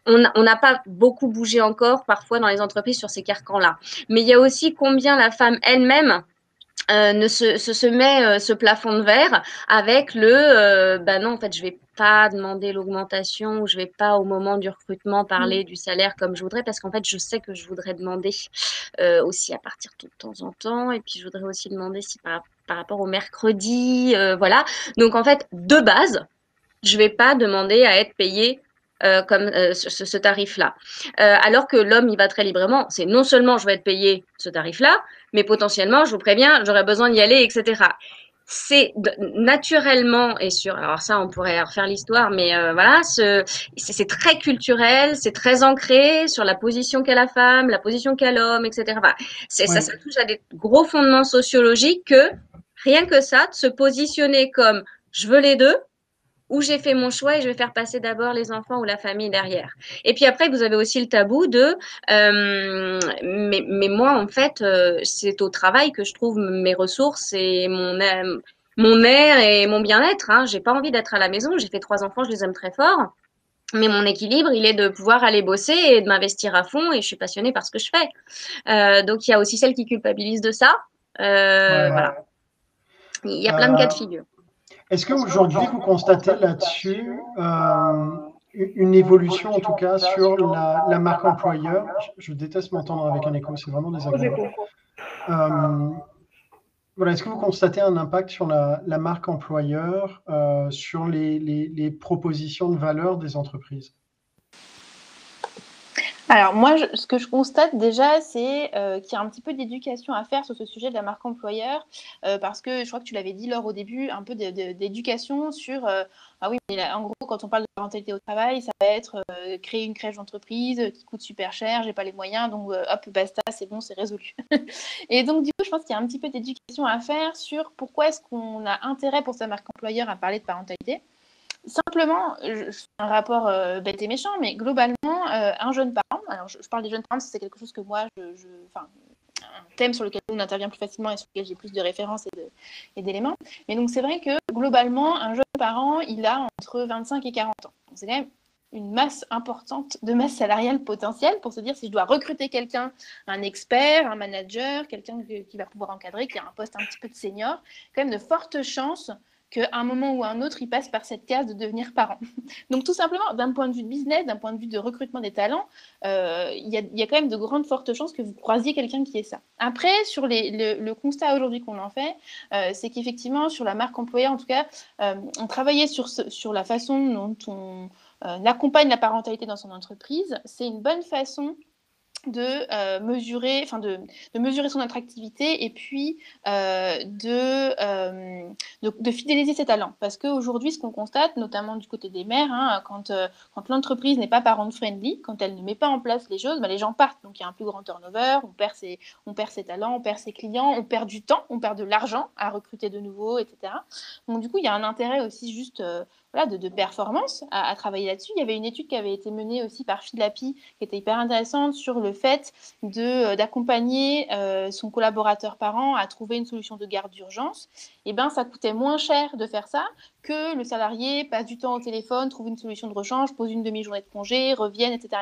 on n'a pas beaucoup bougé encore parfois dans les entreprises sur ces carcans-là. Mais il y a aussi combien la femme elle-même euh, ne se, se, met euh, ce plafond de verre avec le euh, bah non en fait je vais pas demander l'augmentation ou je vais pas au moment du recrutement parler mm. du salaire comme je voudrais parce qu'en fait je sais que je voudrais demander aussi à partir de temps en temps et puis je voudrais aussi demander si par, par rapport au mercredi voilà donc en fait de base je vais pas demander à être payé euh, comme euh, ce, tarif-là. Euh, alors que l'homme, il va très librement. C'est non seulement je vais être payé ce tarif-là, mais potentiellement, je vous préviens, j'aurai besoin d'y aller, etc. C'est naturellement et sur. Alors ça, on pourrait refaire l'histoire, mais voilà, c'est très culturel, c'est très ancré sur la position qu'a la femme, la position qu'a l'homme, etc. Enfin, ça, ça touche à des gros fondements sociologiques que rien que ça, de se positionner comme je veux les deux, où j'ai fait mon choix et je vais faire passer d'abord les enfants ou la famille derrière. Et puis après, vous avez aussi le tabou de, euh, mais, mais, moi, en fait, euh, c'est au travail que je trouve mes ressources et mon, euh, mon air et mon bien-être. Hein. J'ai pas envie d'être à la maison. J'ai fait trois enfants, je les aime très fort. Mais mon équilibre, il est de pouvoir aller bosser et de m'investir à fond et je suis passionnée par ce que je fais. Euh, donc, il y a aussi celles qui culpabilisent de ça. Voilà. Il y a plein de cas de figure. Est-ce qu'aujourd'hui, vous constatez là-dessus euh, une évolution, en tout cas, sur la, marque employeur? Je, déteste m'entendre avec un écho, c'est vraiment désagréable. Euh, voilà, Est-ce que vous constatez un impact sur la, marque employeur, euh, sur les, propositions de valeur des entreprises? Alors moi, ce que je constate déjà, c'est euh, qu'il y a un petit peu d'éducation à faire sur ce sujet de la marque employeur, euh, parce que je crois que tu l'avais dit Laure au début, un peu d'éducation sur euh, ah oui, mais en gros, quand on parle de parentalité au travail, ça va être créer une crèche d'entreprise qui coûte super cher, j'ai pas les moyens, donc hop, basta, c'est bon, c'est résolu. et donc du coup, je pense qu'il y a un petit peu d'éducation à faire sur pourquoi est-ce qu'on a intérêt pour sa marque employeur à parler de parentalité. Simplement, je un rapport euh, bête et méchant, mais globalement, euh, un jeune parent, alors je, parle des jeunes parents c'est quelque chose que moi, je, un thème sur lequel on intervient plus facilement et sur lequel j'ai plus de références et d'éléments. Mais donc c'est vrai que globalement, un jeune parent, il a entre 25 et 40 ans. C'est quand même une masse importante de masse salariale potentielle pour se dire si je dois recruter quelqu'un, un expert, un manager, quelqu'un qui va pouvoir encadrer, qui a un poste un petit peu de senior, quand même de fortes chances qu'à un moment ou à un autre, il passe par cette case de devenir parent. Donc tout simplement, d'un point de vue de business, d'un point de vue de recrutement des talents, euh, il y, a quand même de grandes fortes chances que vous croisiez quelqu'un qui est ça. Après, sur le, constat aujourd'hui qu'on en fait, euh, c'est qu'effectivement, sur la marque employeur, en tout cas, euh, on travaillait sur la façon dont on accompagne la parentalité dans son entreprise. C'est une bonne façon de euh, mesurer, enfin de, de, mesurer son attractivité et puis euh, euh, de, de, fidéliser ses talents. Parce qu'aujourd'hui, ce qu'on constate, notamment du côté des mères, hein, quand, quand l'entreprise n'est pas parent-friendly, quand elle ne met pas en place les choses, bah, les gens partent. Donc il y a un plus grand turnover, on perd, ses, on perd ses talents, on perd ses clients, on perd du temps, on perd de l'argent à recruter de nouveau, etc. Donc du coup, il y a un intérêt aussi juste de, performance à, travailler là-dessus. Il y avait une étude qui avait été menée aussi par Philapi qui était hyper intéressante sur le fait de, d'accompagner euh, son collaborateur parent à trouver une solution de garde d'urgence. Et eh ben, ça coûtait moins cher de faire ça que le salarié passe du temps au téléphone, trouve une solution de rechange, pose une demi-journée de congé, revienne, etc.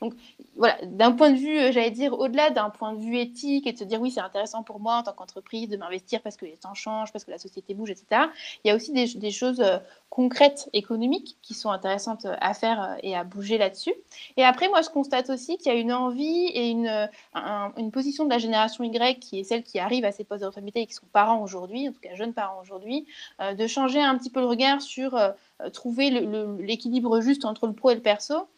Donc voilà, d'un point de vue, euh, j'allais dire, au-delà d'un point de vue éthique et de se dire oui, c'est intéressant pour moi en tant qu'entreprise de m'investir parce que les temps changent, parce que la société bouge, etc. Il y a aussi des, choses euh, concrètes économiques qui sont intéressantes euh, à faire et à bouger là-dessus. Et après, moi, je constate aussi qu'il y a une envie et une, une position de la génération Y qui est celle qui arrive à ces postes de responsabilité et qui sont parents aujourd'hui, en tout cas jeunes parents aujourd'hui, de changer un petit peu le regard sur euh, trouver l'équilibre juste entre le pro et le perso.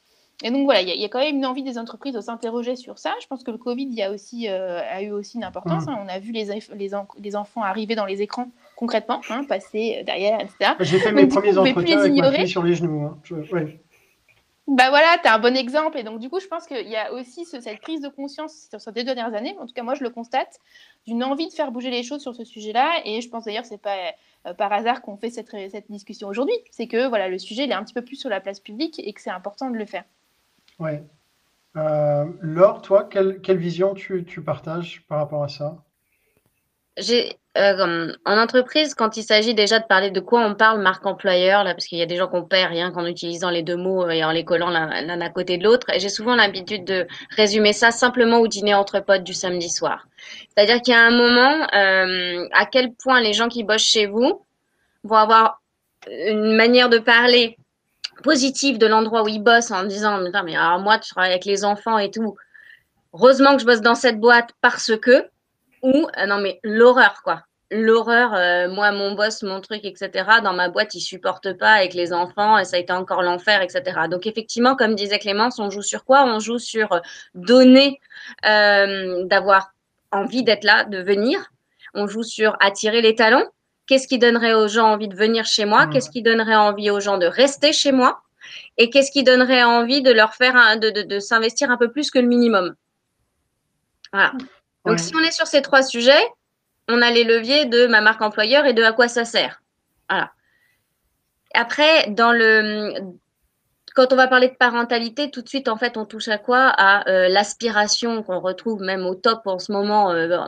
Et donc voilà, il y, a quand même une envie des entreprises de s'interroger sur ça. Je pense que le Covid y a, aussi, euh, a eu aussi une importance. Mmh. Hein. On a vu les, les, les, enfants arriver dans les écrans concrètement, hein, passer derrière, etc. J'ai fait mes premiers entretiens avec ma fille sur les genoux. Hein. Bah voilà, tu as un bon exemple. Et donc, du coup, je pense qu'il y a aussi cette prise de conscience sur ces deux dernières années, en tout cas, moi, je le constate, d'une envie de faire bouger les choses sur ce sujet-là. Et je pense d'ailleurs que ce n'est pas euh, par hasard qu'on fait cette, cette discussion aujourd'hui. C'est que voilà, le sujet, il est un petit peu plus sur la place publique et que c'est important de le faire. Oui. Euh, Laure, toi, quelle, quelle vision tu, tu partages par rapport à ça? J'ai euh, en entreprise, quand il s'agit déjà de parler de quoi on parle, marque employeur, là, parce qu'il y a des gens qu'on perd rien qu'en utilisant les deux mots et en les collant l'un à côté de l'autre, j'ai souvent l'habitude de résumer ça simplement au dîner entre potes du samedi soir. C'est-à-dire qu'il y a un moment, euh, à quel point les gens qui bossent chez vous vont avoir une manière de parler positive de l'endroit où ils bossent en disant, mais, mais alors moi, tu travailles avec les enfants et tout. Heureusement que je bosse dans cette boîte parce que, ou, euh, non, mais l'horreur, quoi. L'horreur, euh, moi, mon boss, mon truc, etc. Dans ma boîte, ils supportent pas avec les enfants et ça a été encore l'enfer, etc. Donc, effectivement, comme disait Clémence, on joue sur quoi? On joue sur euh, donner, d'avoir envie d'être là, de venir. On joue sur attirer les talents. Qu'est-ce qui donnerait aux gens envie de venir chez moi Qu'est-ce qui donnerait envie aux gens de rester chez moi Et qu'est-ce qui donnerait envie de leur faire un, de, de, de s'investir un peu plus que le minimum Voilà. Donc, si on est sur ces trois sujets, on a les leviers de ma marque employeur et de à quoi ça sert. Voilà. Après, dans le, quand on va parler de parentalité, tout de suite, en fait, on touche à quoi? À euh, l'aspiration qu'on retrouve même au top en ce moment. Euh,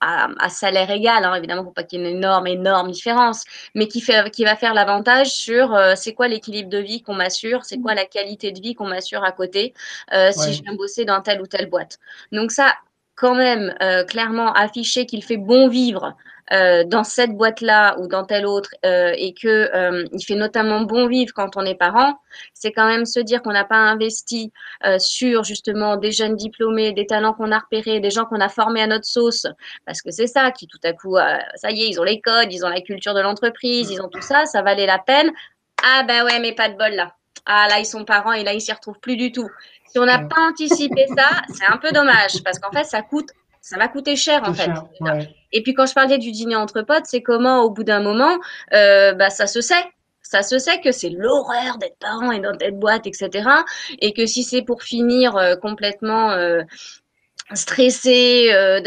à, salaire égal, hein, évidemment, pour pas qu'il y ait une énorme, énorme différence, mais qui, fait, qui va faire l'avantage sur euh, c'est quoi l'équilibre de vie qu'on m'assure, c'est quoi la qualité de vie qu'on m'assure à côté si je viens bosser dans telle ou telle boîte. Donc ça, quand même euh, clairement afficher qu'il fait bon vivre euh, dans cette boîte-là ou dans telle autre euh, et que il fait notamment bon vivre quand on est parent, c'est quand même se dire qu'on n'a pas investi sur justement des jeunes diplômés, des talents qu'on a repérés, des gens qu'on a formés à notre sauce, parce que c'est ça qui tout à coup, ça y est, ils ont les codes, ils ont la culture de l'entreprise, ils ont tout ça, ça valait la peine. Ah ben ouais, mais pas de bol là. ah là, ils sont parents et là, ils s'y retrouvent plus du tout. Si on n'a pas anticipé ça, c'est un peu dommage parce qu'en fait, ça coûte, ça va coûter cher en fait. Et puis quand je parlais du dîner entre potes, c'est comment au bout d'un moment, euh, bah, ça se sait. Ça se sait que c'est l'horreur d'être parent et dans telle boîte, etc. Et que si c'est pour finir euh, complètement euh, stressé, euh,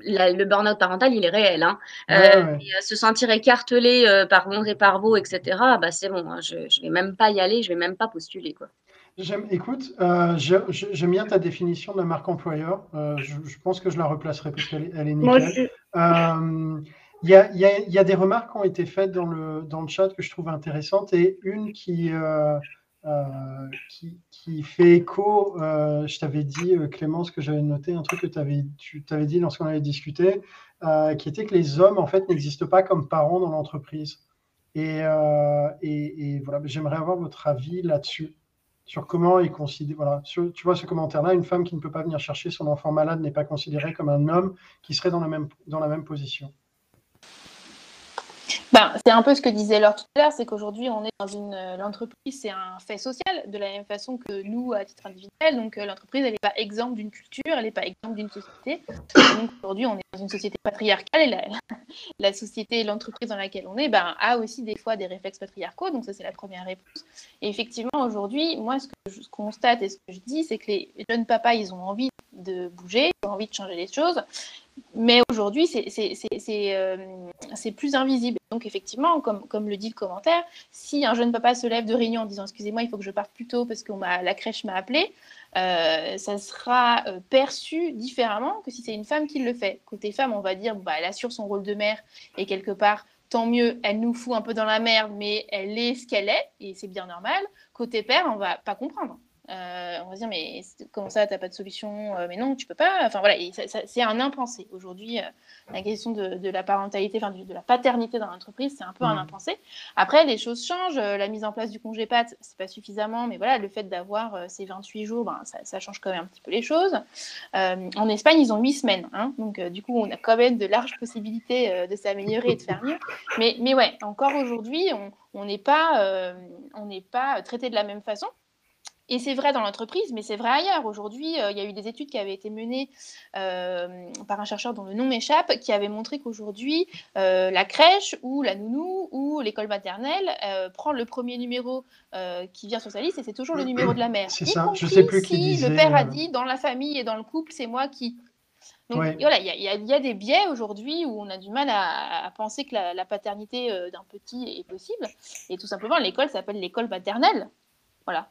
le burn-out parental, il est réel. Hein. Et, se sentir écartelé par bon et par beau, etc., bah, c'est bon, hein, je ne vais même pas y aller, je vais même pas postuler. Quoi. Écoute, j'aime bien ta définition de la marque employeur. Je, pense que je la replacerai parce qu'elle elle est nickel. Il y, a, y, y, a, des remarques qui ont été faites dans le, dans le chat que je trouve intéressantes et une qui, euh, qui, fait écho, euh, je t'avais dit, euh, Clémence, que j'avais noté un truc que avais, tu t'avais dit lorsqu'on avait discuté, qui était que les hommes, en fait, n'existent pas comme parents dans l'entreprise. Et, et, voilà, j'aimerais avoir votre avis là-dessus, sur comment ils considèrent, voilà, tu vois ce commentaire-là, une femme qui ne peut pas venir chercher son enfant malade n'est pas considérée comme un homme qui serait dans la même, dans la même position. Ben, c'est un peu ce que disait Laure tout à l'heure, c'est qu'aujourd'hui, on est dans une. Euh, l'entreprise, c'est un fait social, de la même façon que nous, à titre individuel. Donc, euh, l'entreprise, elle n'est pas exempte d'une culture, elle n'est pas exempte d'une société. donc, aujourd'hui, on est dans une société patriarcale et la, société, l'entreprise dans laquelle on est, ben, a aussi des fois des réflexes patriarcaux. Donc, ça, c'est la première réponse. Et effectivement, aujourd'hui, moi, ce que je constate et ce que je dis, c'est que les jeunes papas, ils ont envie de bouger, ils ont envie de changer les choses. Mais aujourd'hui, euh, c'est plus invisible. Donc, effectivement, comme, le dit le commentaire, si un jeune papa se lève de réunion en disant Excusez-moi, il faut que je parte plus tôt parce que la crèche m'a appelé, euh, ça sera euh, perçu différemment que si c'est une femme qui le fait. Côté femme, on va dire bah, Elle assure son rôle de mère et quelque part, tant mieux, elle nous fout un peu dans la merde, mais elle est ce qu'elle est et c'est bien normal. Côté père, on va pas comprendre. Euh, on va dire, mais comment ça, t'as pas de solution euh, Mais non, tu peux pas. Enfin voilà, c'est un impensé. Aujourd'hui, euh, la question de, la parentalité, enfin de, la paternité dans l'entreprise, c'est un peu un mmh. impensé. Après, les choses changent. La mise en place du congé pat, c'est pas suffisamment, mais voilà, le fait d'avoir ces 28 jours, ben, ça, change quand même un petit peu les choses. en Espagne, ils ont 8 semaines. Hein, donc, du coup, on a quand même de larges possibilités de s'améliorer et de faire mieux. Mais, mais ouais, encore aujourd'hui, on n'est pas, on n'est pas traité de la même façon. Et c'est vrai dans l'entreprise, mais c'est vrai ailleurs. Aujourd'hui, euh, il y a eu des études qui avaient été menées euh, par un chercheur dont le nom m'échappe, qui avait montré qu'aujourd'hui, euh, la crèche ou la nounou ou l'école maternelle prend le premier numéro qui vient sur sa liste et c'est toujours le numéro de la mère. C'est ça, je sais plus qui si le père a dit dans la famille et dans le couple, c'est moi qui. Donc voilà, il y, a des biais aujourd'hui où on a du mal à, penser que la, la paternité d'un petit est possible. Et tout simplement, l'école s'appelle l'école maternelle. Voilà.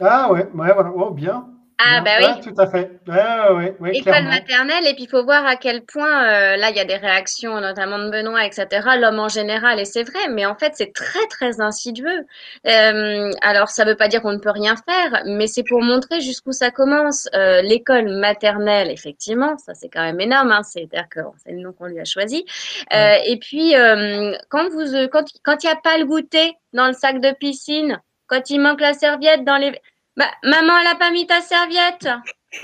Ah ouais, ouais, voilà, oh, bien. Ah bah oui. tout à fait. Ouais, ouais, École maternelle, et puis il faut voir à quel point, euh, là, il y a des réactions, notamment de Benoît, etc., l'homme en général, et c'est vrai, mais en fait, c'est très, très insidieux. Euh, alors, ça ne veut pas dire qu'on ne peut rien faire, mais c'est pour montrer jusqu'où ça commence. Euh, l'école maternelle, effectivement, ça c'est quand même énorme, hein, c'est-à-dire que c'est le nom qu'on lui a choisi. et puis, quand vous, quand il n'y a pas le goûter dans le sac de piscine, quand il manque la serviette dans les... Bah, maman, elle n'a pas mis ta serviette.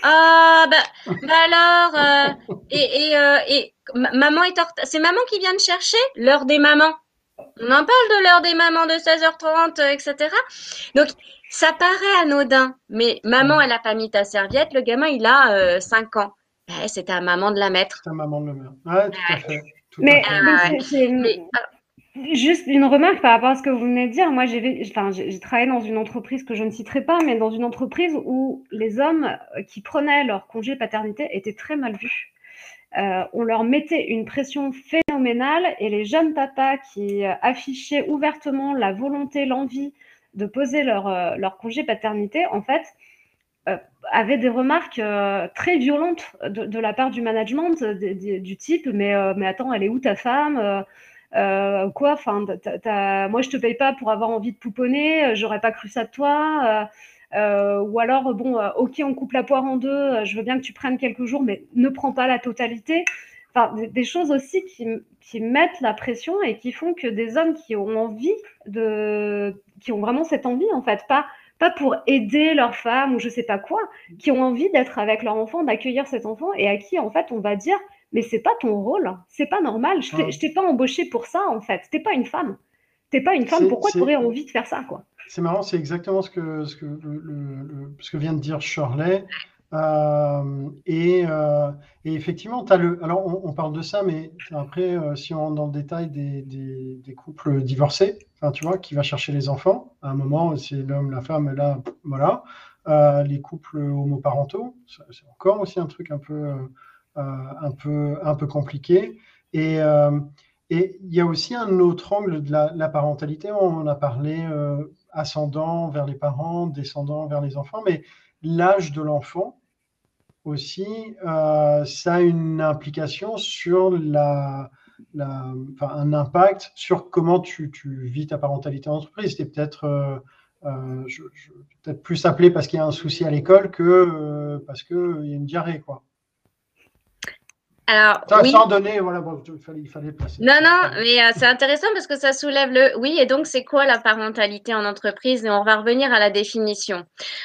Ah, bah, bah alors, euh, et, et, euh, et maman est en C'est maman qui vient de chercher? L'heure des mamans. On en parle de l'heure des mamans de 16h30, euh, etc. Donc, ça paraît anodin, mais maman, elle n'a pas mis ta serviette, le gamin, il a 5 ans. Bah, c'est à maman de la mettre. C'est à maman de la mettre. Ouais, tout à fait. mais, mais Juste une remarque par rapport à ce que vous venez de dire. Moi, j'ai travaillé dans une entreprise que je ne citerai pas, mais dans une entreprise où les hommes euh, qui prenaient leur congé paternité étaient très mal vus. Euh, on leur mettait une pression phénoménale et les jeunes papas qui euh, affichaient ouvertement la volonté, l'envie de poser leur, congé paternité, en fait, avaient des remarques très violentes de, la part du management, du type mais attends, elle est où ta femme? Euh, quoi, enfin, moi je te paye pas pour avoir envie de pouponner, euh, j'aurais pas cru ça de toi. Euh, ou alors, bon, ok, on coupe la poire en deux, je veux bien que tu prennes quelques jours, mais ne prends pas la totalité. Enfin, des, choses aussi qui, qui, mettent la pression et qui font que des hommes qui ont envie de, qui ont vraiment cette envie, en fait, pas, pas pour aider leur femme ou je sais pas quoi, qui ont envie d'être avec leur enfant, d'accueillir cet enfant et à qui, en fait, on va dire, mais c'est pas ton rôle, c'est pas normal. Je t'ai pas embauché pour ça en fait. T'es pas une femme. t'es pas une femme, pourquoi tu aurais envie de faire ça, quoi? C'est marrant, c'est exactement ce que, ce, que, le, ce que vient de dire Shirley. Euh, et, euh, et, effectivement, as le, alors on, parle de ça, mais après, euh, si on rentre dans le détail des, des, des, couples divorcés, enfin, tu vois, qui va chercher les enfants, à un moment, c'est l'homme, la femme, là, voilà. les couples homoparentaux, c'est encore aussi un truc un peu, un peu, un peu compliqué. Et, et il y a aussi un autre angle de la, parentalité. On en a parlé ascendant vers les parents, descendant vers les enfants, mais l'âge de l'enfant aussi, euh, ça a une implication sur la, enfin, un impact sur comment tu, vis ta parentalité en entreprise. Tu peut-être euh, euh, plus appelé parce qu'il y a un souci à l'école que parce qu'il y a une diarrhée. Quoi. Alors, oui. sans donner, voilà, il, fallait, il fallait passer. Non, non, mais c'est intéressant parce que ça soulève le oui. Et donc, c'est quoi la parentalité en entreprise? Et on va revenir à la définition.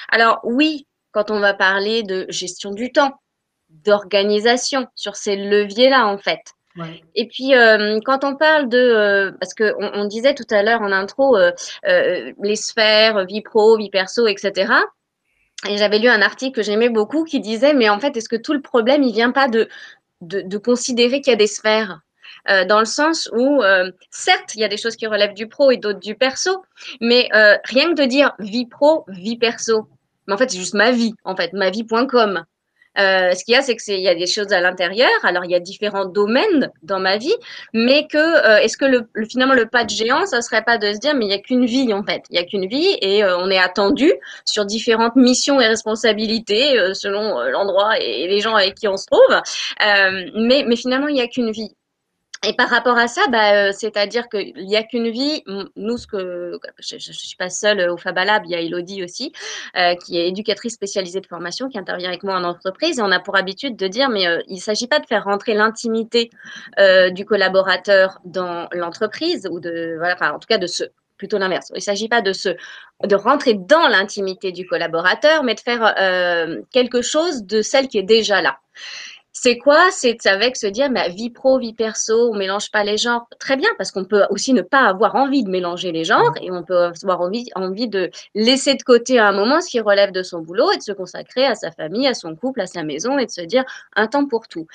Alors, oui, quand on va parler de gestion du temps, d'organisation sur ces leviers-là, en fait. Et puis, euh, quand on parle de, euh, parce que on, disait tout à l'heure en intro, euh, les sphères, vie pro, vie perso, etc. Et j'avais lu un article que j'aimais beaucoup qui disait, mais en fait, est-ce que tout le problème, il vient pas de, de, considérer qu'il y a des sphères dans le sens où, certes, il y a des choses qui relèvent du pro et d'autres du perso, mais rien que de dire vie pro, vie perso, mais en fait, c'est juste ma vie, en fait, ma vie.com. Euh, ce qu'il y a, c'est qu'il y a des choses à l'intérieur. Alors, il y a différents domaines dans ma vie, mais que euh, est-ce que le, finalement le pas de géant, ça serait pas de se dire, mais il n'y a qu'une vie en fait, il n'y a qu'une vie et euh, on est attendu sur différentes missions et responsabilités euh, selon l'endroit et, les gens avec qui on se trouve. mais, mais finalement, il n'y a qu'une vie. Et par rapport à ça, bah, euh, c'est-à-dire qu'il n'y a qu'une vie. Nous, ce que je ne suis pas seule au Fabalab, il y a Elodie aussi, euh, qui est éducatrice spécialisée de formation, qui intervient avec moi en entreprise. Et on a pour habitude de dire, mais euh, il ne s'agit pas de faire rentrer l'intimité du collaborateur dans l'entreprise, ou de, voilà, en tout cas de ce plutôt l'inverse. Il ne s'agit pas de, se, de rentrer dans l'intimité du collaborateur, mais de faire quelque chose de celle qui est déjà là. C'est quoi? C'est avec se dire, ma vie pro, vie perso, on mélange pas les genres. Très bien, parce qu'on peut aussi ne pas avoir envie de mélanger les genres et on peut avoir envie, envie de laisser de côté à un moment ce qui relève de son boulot et de se consacrer à sa famille, à son couple, à sa maison et de se dire un temps pour tout.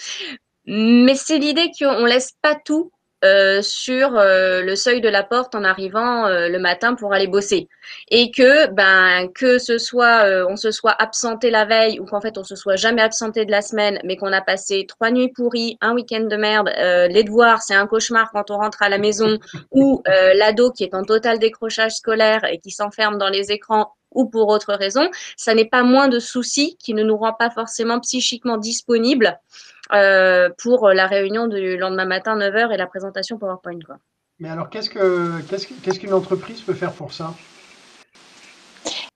Mais c'est l'idée qu'on laisse pas tout sur euh, le seuil de la porte en arrivant euh, le matin pour aller bosser. Et que ben que ce soit on se soit absenté la veille ou qu'en fait on se soit jamais absenté de la semaine mais qu'on a passé trois nuits pourries un week-end de merde les devoirs c'est un cauchemar quand on rentre à la maison ou l'ado qui est en total décrochage scolaire et qui s'enferme dans les écrans ou pour autre raison ça n'est pas moins de soucis qui ne nous rend pas forcément psychiquement disponibles euh, pour la réunion du lendemain matin 9h et la présentation PowerPoint. Quoi. Mais alors, qu'est-ce qu'une qu'est-ce qu'une entreprise peut faire pour ça?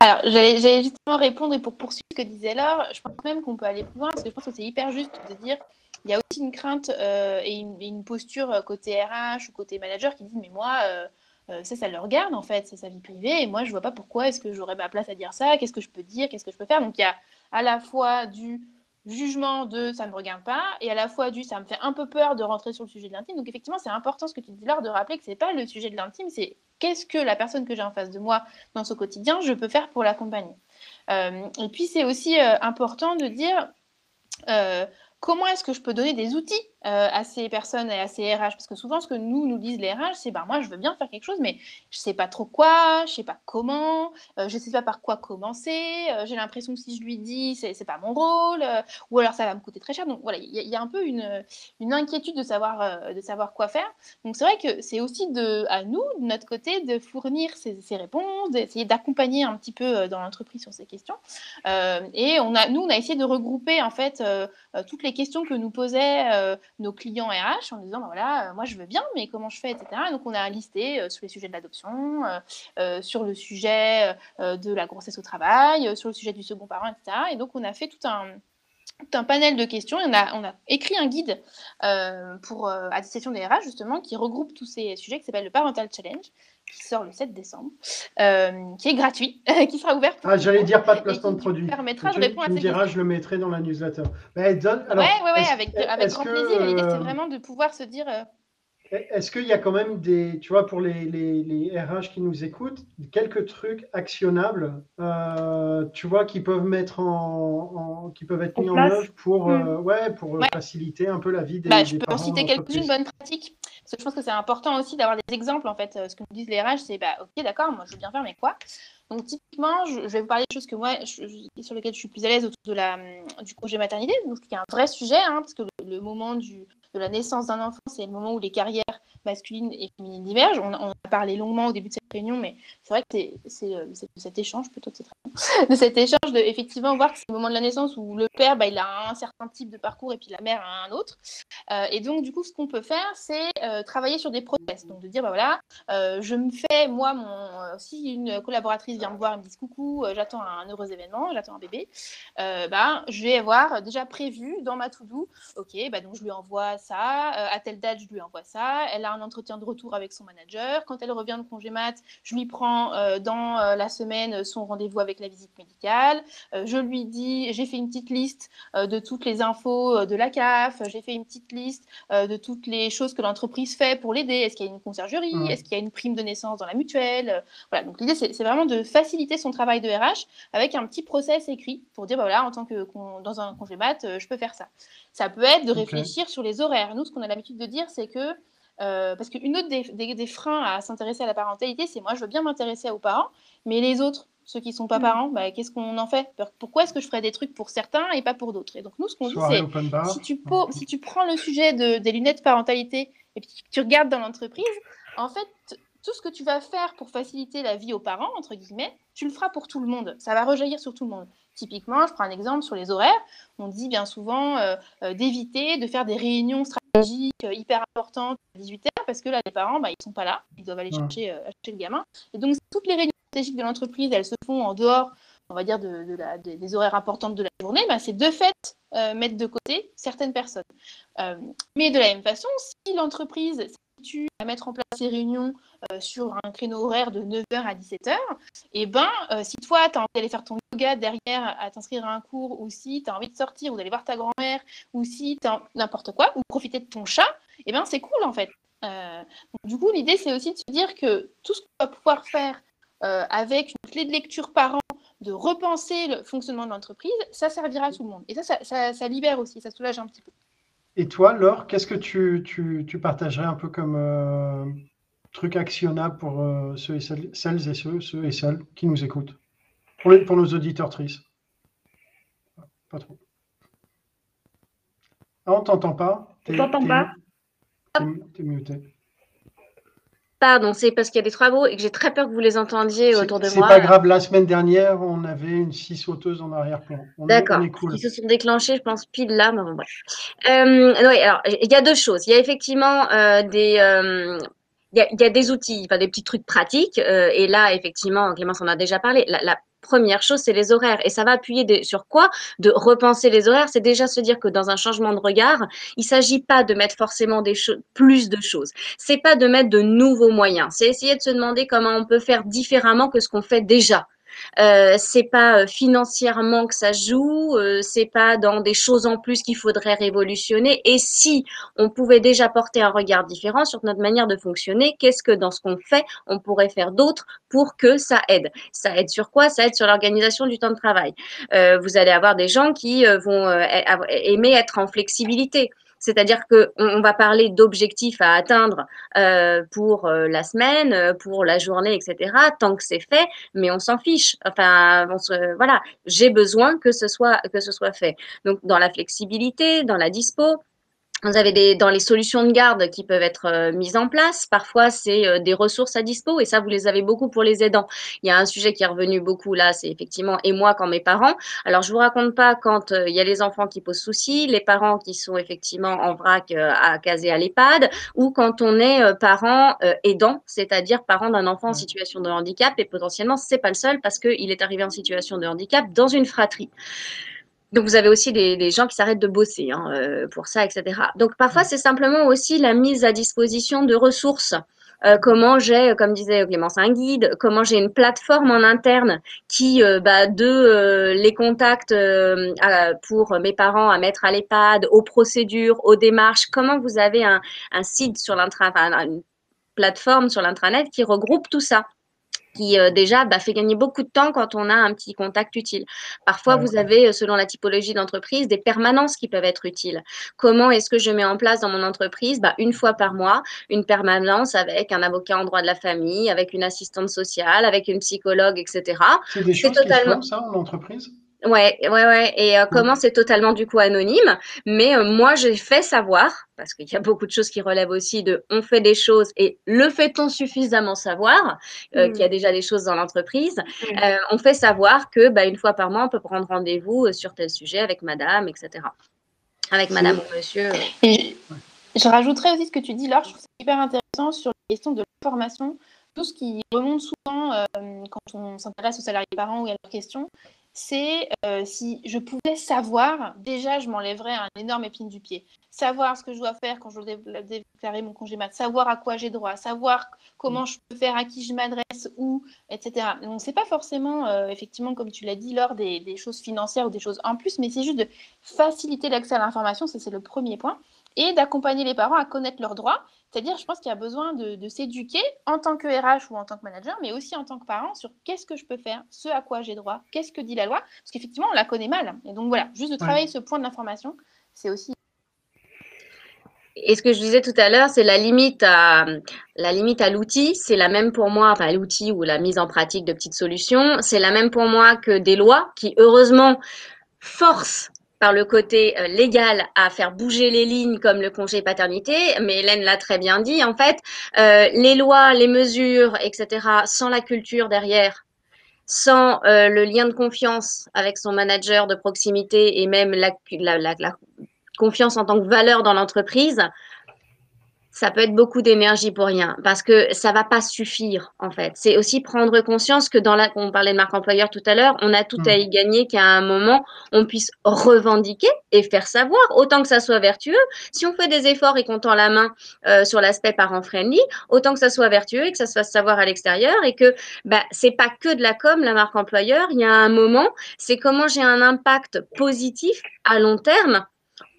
Alors, j'allais justement répondre et pour poursuivre ce que disait Laure, je pense même qu'on peut aller plus loin parce que je pense que c'est hyper juste de dire il y a aussi une crainte euh, et, une, posture côté RH ou côté manager qui dit mais moi, euh, ça, ça le regarde en fait, c'est sa vie privée et moi, je vois pas pourquoi est-ce que j'aurais ma place à dire ça, qu'est-ce que je peux dire, qu'est-ce que je peux faire? Donc, il y a à la fois du jugement de ça ne me regarde pas et à la fois du ça me fait un peu peur de rentrer sur le sujet de l'intime. Donc effectivement, c'est important ce que tu dis là de rappeler que c'est pas le sujet de l'intime, c'est qu'est-ce que la personne que j'ai en face de moi dans son quotidien, je peux faire pour l'accompagner. Euh, et puis c'est aussi euh, important de dire euh, comment est-ce que je peux donner des outils euh, à ces personnes et à ces RH Parce que souvent, ce que nous nous disent les RH, c'est bah, moi, je veux bien faire quelque chose, mais je ne sais pas trop quoi, je ne sais pas comment, euh, je ne sais pas par quoi commencer, euh, j'ai l'impression que si je lui dis, ce n'est pas mon rôle, ou alors ça va me coûter très cher. Donc voilà, il y, a un peu une, une inquiétude de savoir, de savoir quoi faire. Donc c'est vrai que c'est aussi de, à nous, de notre côté, de fournir ces, ces réponses, d'essayer d'accompagner un petit peu dans l'entreprise sur ces questions. et on a, nous, on a essayé de regrouper en fait toutes les questions que nous posaient nos clients RH en disant bah voilà, euh, moi je veux bien, mais comment je fais, etc. donc on a listé euh, sur les sujets de l'adoption, euh, sur le sujet de la grossesse au travail, sur le sujet du second parent, etc. Et donc on a fait tout un, un panel de questions. on, a, on a écrit un guide pour, à destination des RH, justement, qui regroupe tous ces sujets, qui s'appelle le Parental Challenge, qui sort le 7 décembre, qui est gratuit, qui sera ouvert. ah, j'allais dire pas de placement de produit. Permettra de répondre tu, à me diras, je le mettrai dans la newsletter. Oui, ouais, ouais, avec, avec grand plaisir. L'idée, c'est vraiment de pouvoir se dire. Est-ce qu'il y a quand même des, tu vois, pour les, les, les RH qui nous écoutent, quelques trucs actionnables, euh, tu vois, qui peuvent mettre en, en qui peuvent être En mis en œuvre pour, Mm. euh, ouais, pour Ouais. faciliter un peu la vie des, Bah, je des peux en citer quelques-unes bonnes pratiques. Je pense que c'est important aussi d'avoir des exemples. En fait, Euh, ce que nous disent les RH, c'est bah, ok, d'accord, moi je veux bien faire, mais quoi? Donc, typiquement, je, vais vous parler de choses sur lesquelles je suis plus à l'aise autour de hum, du congé maternité. Donc, qui est un vrai sujet, hein, parce que le, moment de la naissance d'un enfant, c'est le moment où les carrières masculines et féminines divergent. On, a parlé longuement au début de cette réunion, mais c'est vrai que c'est- c'est euh, cet échange, plutôt que cette de cet échange de effectivement voir que c'est le moment de la naissance où le père, bah, il a un certain type de parcours et puis la mère a un autre. Euh, et donc, du coup, ce qu'on peut faire, c'est euh, travailler sur des process. Donc, de dire, bah voilà, je me fais, moi, mon, si une collaboratrice vient me voir et me dit coucou, j'attends un heureux événement, j'attends un bébé, bah, je vais avoir déjà prévu dans ma to-do, ok, bah, donc je lui envoie ça, à telle date, je lui envoie ça, elle a un entretien de retour avec son manager, quand elle revient de congé mat, je lui prends euh, dans euh, la semaine son rendez-vous avec la visite médicale, Euh, je lui dis, j'ai fait une petite liste euh, de toutes les infos euh, de la CAF, j'ai fait une petite liste euh, de toutes les choses que l'entreprise fait pour l'aider. Est-ce qu'il y a une conciergerie? Est-ce qu'il y a une prime de naissance dans la mutuelle? Euh, Voilà, donc l'idée, c'est vraiment de faciliter son travail de RH avec un petit process écrit pour dire, bah voilà, en tant que con- dans un congé mat, euh, je peux faire ça. Ça peut être de réfléchir sur les horaires. Nous, ce qu'on a l'habitude de dire, c'est que euh, parce qu'une autre des, des- des freins à s'intéresser à la parentalité, c'est moi, je veux bien m'intéresser aux parents, mais les autres, ceux qui sont pas Mm. parents, bah, qu'est-ce qu'on en fait? Pourquoi est-ce que je ferais des trucs pour certains et pas pour d'autres? Et donc nous, ce qu'on dit, c'est bar. si tu, po- si tu prends le sujet de- des lunettes parentalité et puis que tu regardes dans l'entreprise, en fait, tout ce que tu vas faire pour faciliter la vie aux parents, entre guillemets, tu le feras pour tout le monde. Ça va rejaillir sur tout le monde. Typiquement, je prends un exemple sur les horaires. On dit bien souvent euh, euh, d'éviter de faire des réunions stratégiques euh, hyper importantes à 18h parce que là, les parents, bah, ils sont pas là. Ils doivent aller chercher, chercher le gamin. Et donc, toutes les réunions stratégiques de l'entreprise, elles se font en dehors on va dire, de, de la- des- des horaires importantes de la journée, bah, c'est de fait mettre de côté certaines personnes. Mais de la même façon, si l'entreprise à mettre en place ces réunions euh, sur un créneau horaire de 9h à 17h, et ben, euh, si toi, tu as envie d'aller faire ton yoga derrière à t'inscrire à un cours, ou si tu as envie de sortir ou d'aller voir ta grand-mère, ou si tu as n'importe quoi, ou profiter de ton chat, et ben, c'est cool en fait. Euh, du coup, l'idée, c'est aussi de se dire que tout ce qu'on va pouvoir faire avec une clé de lecture par an, de repenser le fonctionnement de l'entreprise, ça servira à tout le monde. Et ça- ça libère aussi, ça soulage un petit peu. Et toi, Laure, qu'est-ce que tu, tu, tu partagerais un peu comme euh, truc actionnable pour euh, ceux et celles, celles et ceux, ceux et celles qui nous écoutent? Pour, les- pour nos auditeurs tristes Pas trop. Ah, on t'entend pas On t'entend pas. T'es muté. Pardon, c'est parce qu'il y a des travaux et que j'ai très peur que vous les entendiez C'est autour de c'est moi. pas grave, la semaine dernière, on avait une scie sauteuse en arrière-plan. D'accord. cool. Qui se sont déclenchés, je pense, pile là. Mais bon, bref. Euh, oui, alors, il y a deux choses. Il y a effectivement euh, des. euh, il y, a, il y a des outils, enfin, des petits trucs pratiques. euh, et là, effectivement, Clémence en a déjà parlé. La, la première chose, c'est les horaires. Et ça va appuyer sur quoi? De repenser les horaires. C'est déjà se dire que dans un changement de regard, il s'agit pas de mettre forcément des plus de choses. C'est pas de mettre de nouveaux moyens. C'est essayer de se demander comment on peut faire différemment que ce qu'on fait déjà. Euh, c'est pas euh, financièrement que ça joue, euh, c'est pas dans des choses en plus qu'il faudrait révolutionner. Et si on pouvait déjà porter un regard différent sur notre manière de fonctionner, qu'est-ce que dans ce qu'on fait, on pourrait faire d'autre pour que ça aide? Ça aide sur quoi? Ça aide sur l'organisation du temps de travail. Euh, vous allez avoir des gens qui euh, vont aimer être en flexibilité. C'est-à-dire qu'on on va parler d'objectifs à atteindre euh, pour euh, la semaine, euh, pour la journée, etc. Tant que c'est fait, mais on s'en fiche. Enfin, on se, voilà, j'ai besoin que ce soit que ce soit fait. Donc dans la flexibilité, dans la dispo. Vous avez des dans les solutions de garde qui peuvent être euh, mises en place. Parfois, c'est euh, des ressources à dispo et ça, vous les avez beaucoup pour les aidants. Il y a un sujet qui est revenu beaucoup là, c'est effectivement et moi quand mes parents. Alors, je vous raconte pas quand euh, il y a les enfants qui posent souci, les parents qui sont effectivement en vrac euh, à caser à l'EHPAD ou quand on est euh, parent euh, aidant, c'est-à-dire parent d'un enfant en situation de handicap et potentiellement c'est pas le seul parce qu'il est arrivé en situation de handicap dans une fratrie. Donc vous avez aussi des, gens qui s'arrêtent de bosser hein, euh, pour ça, etc. Donc parfois c'est simplement aussi la mise à disposition de ressources. Comment j'ai, comme disait Clémence, un guide, comment j'ai une plateforme en interne qui, bah, de les contacts pour mes parents à mettre à l'EHPAD, aux procédures, aux démarches, comment vous avez un, un site sur l'intranet, une plateforme sur l'intranet qui regroupe tout ça? Qui euh, déjà bah, fait gagner beaucoup de temps quand on a un petit contact utile. Parfois, vous avez, euh, selon la typologie d'entreprise, des permanences qui peuvent être utiles. Comment est-ce que je mets en place dans mon entreprise? Bah, Une fois par mois, une permanence avec un avocat en droit de la famille, avec une assistante sociale, avec une psychologue, etc. C'est des choses totalement... qui ça en entreprise? Ouais, ouais, ouais. Et euh, comment c'est totalement du coup anonyme. Mais euh, moi, j'ai fait savoir, parce qu'il y a beaucoup de choses qui relèvent aussi de on fait des choses et le fait-on suffisamment savoir euh, qu'il y a mm. déjà des choses dans l'entreprise. on fait savoir que bah, une fois par mois, on peut prendre rendez-vous sur tel sujet avec madame, etc. Avec madame ou monsieur. Et je rajouterais aussi ce que tu dis, Laure, je trouve ça hyper intéressant sur la question de l'information. Tout ce qui remonte souvent quand on s'intéresse aux salariés parents ou à leurs questions, c'est euh, si je pouvais savoir, déjà je m'enlèverais un énorme épine du pied. Savoir ce que je dois faire quand je dois déclarer mon congé mat, savoir à quoi j'ai droit, savoir comment je peux faire, à qui je m'adresse, où, etc. Donc c'est pas forcément, euh, effectivement, comme tu l'as dit, lors des, des, choses financières ou des choses en plus, mais c'est juste de faciliter l'accès à l'information, ça c'est le premier point, et d'accompagner les parents à connaître leurs droits c'est-à-dire, je pense qu'il y a besoin de, s'éduquer en tant que RH ou en tant que manager, mais aussi en tant que parent sur qu'est-ce que je peux faire, ce à quoi j'ai droit, qu'est-ce que dit la loi, parce qu'effectivement, on la connaît mal. Et donc voilà, juste de travailler ce point de l'information, c'est aussi. Et ce que je disais tout à l'heure, c'est la limite à la limite à l'outil, c'est la même pour moi, enfin l'outil ou la mise en pratique de petites solutions, c'est la même pour moi que des lois qui heureusement forcent par le côté euh, légal à faire bouger les lignes comme le congé paternité, mais Hélène l'a très bien dit, en fait, euh, les lois, les mesures, etc., sans la culture derrière, sans euh, le lien de confiance avec son manager de proximité et même la, confiance en tant que valeur dans l'entreprise, ça peut être beaucoup d'énergie pour rien parce que ça va pas suffire en fait. C'est aussi prendre conscience que dans la, on parlait de marque employeur tout à l'heure, on a tout à mm. y gagner qu'à un moment on puisse revendiquer et faire savoir autant que ça soit vertueux. Si on fait des efforts et qu'on tend la main euh, sur l'aspect parent friendly, autant que ça soit vertueux et que ça se fasse savoir à l'extérieur et que bah c'est pas que de la com la marque employeur. Il y a un moment, c'est comment j'ai un impact positif à long terme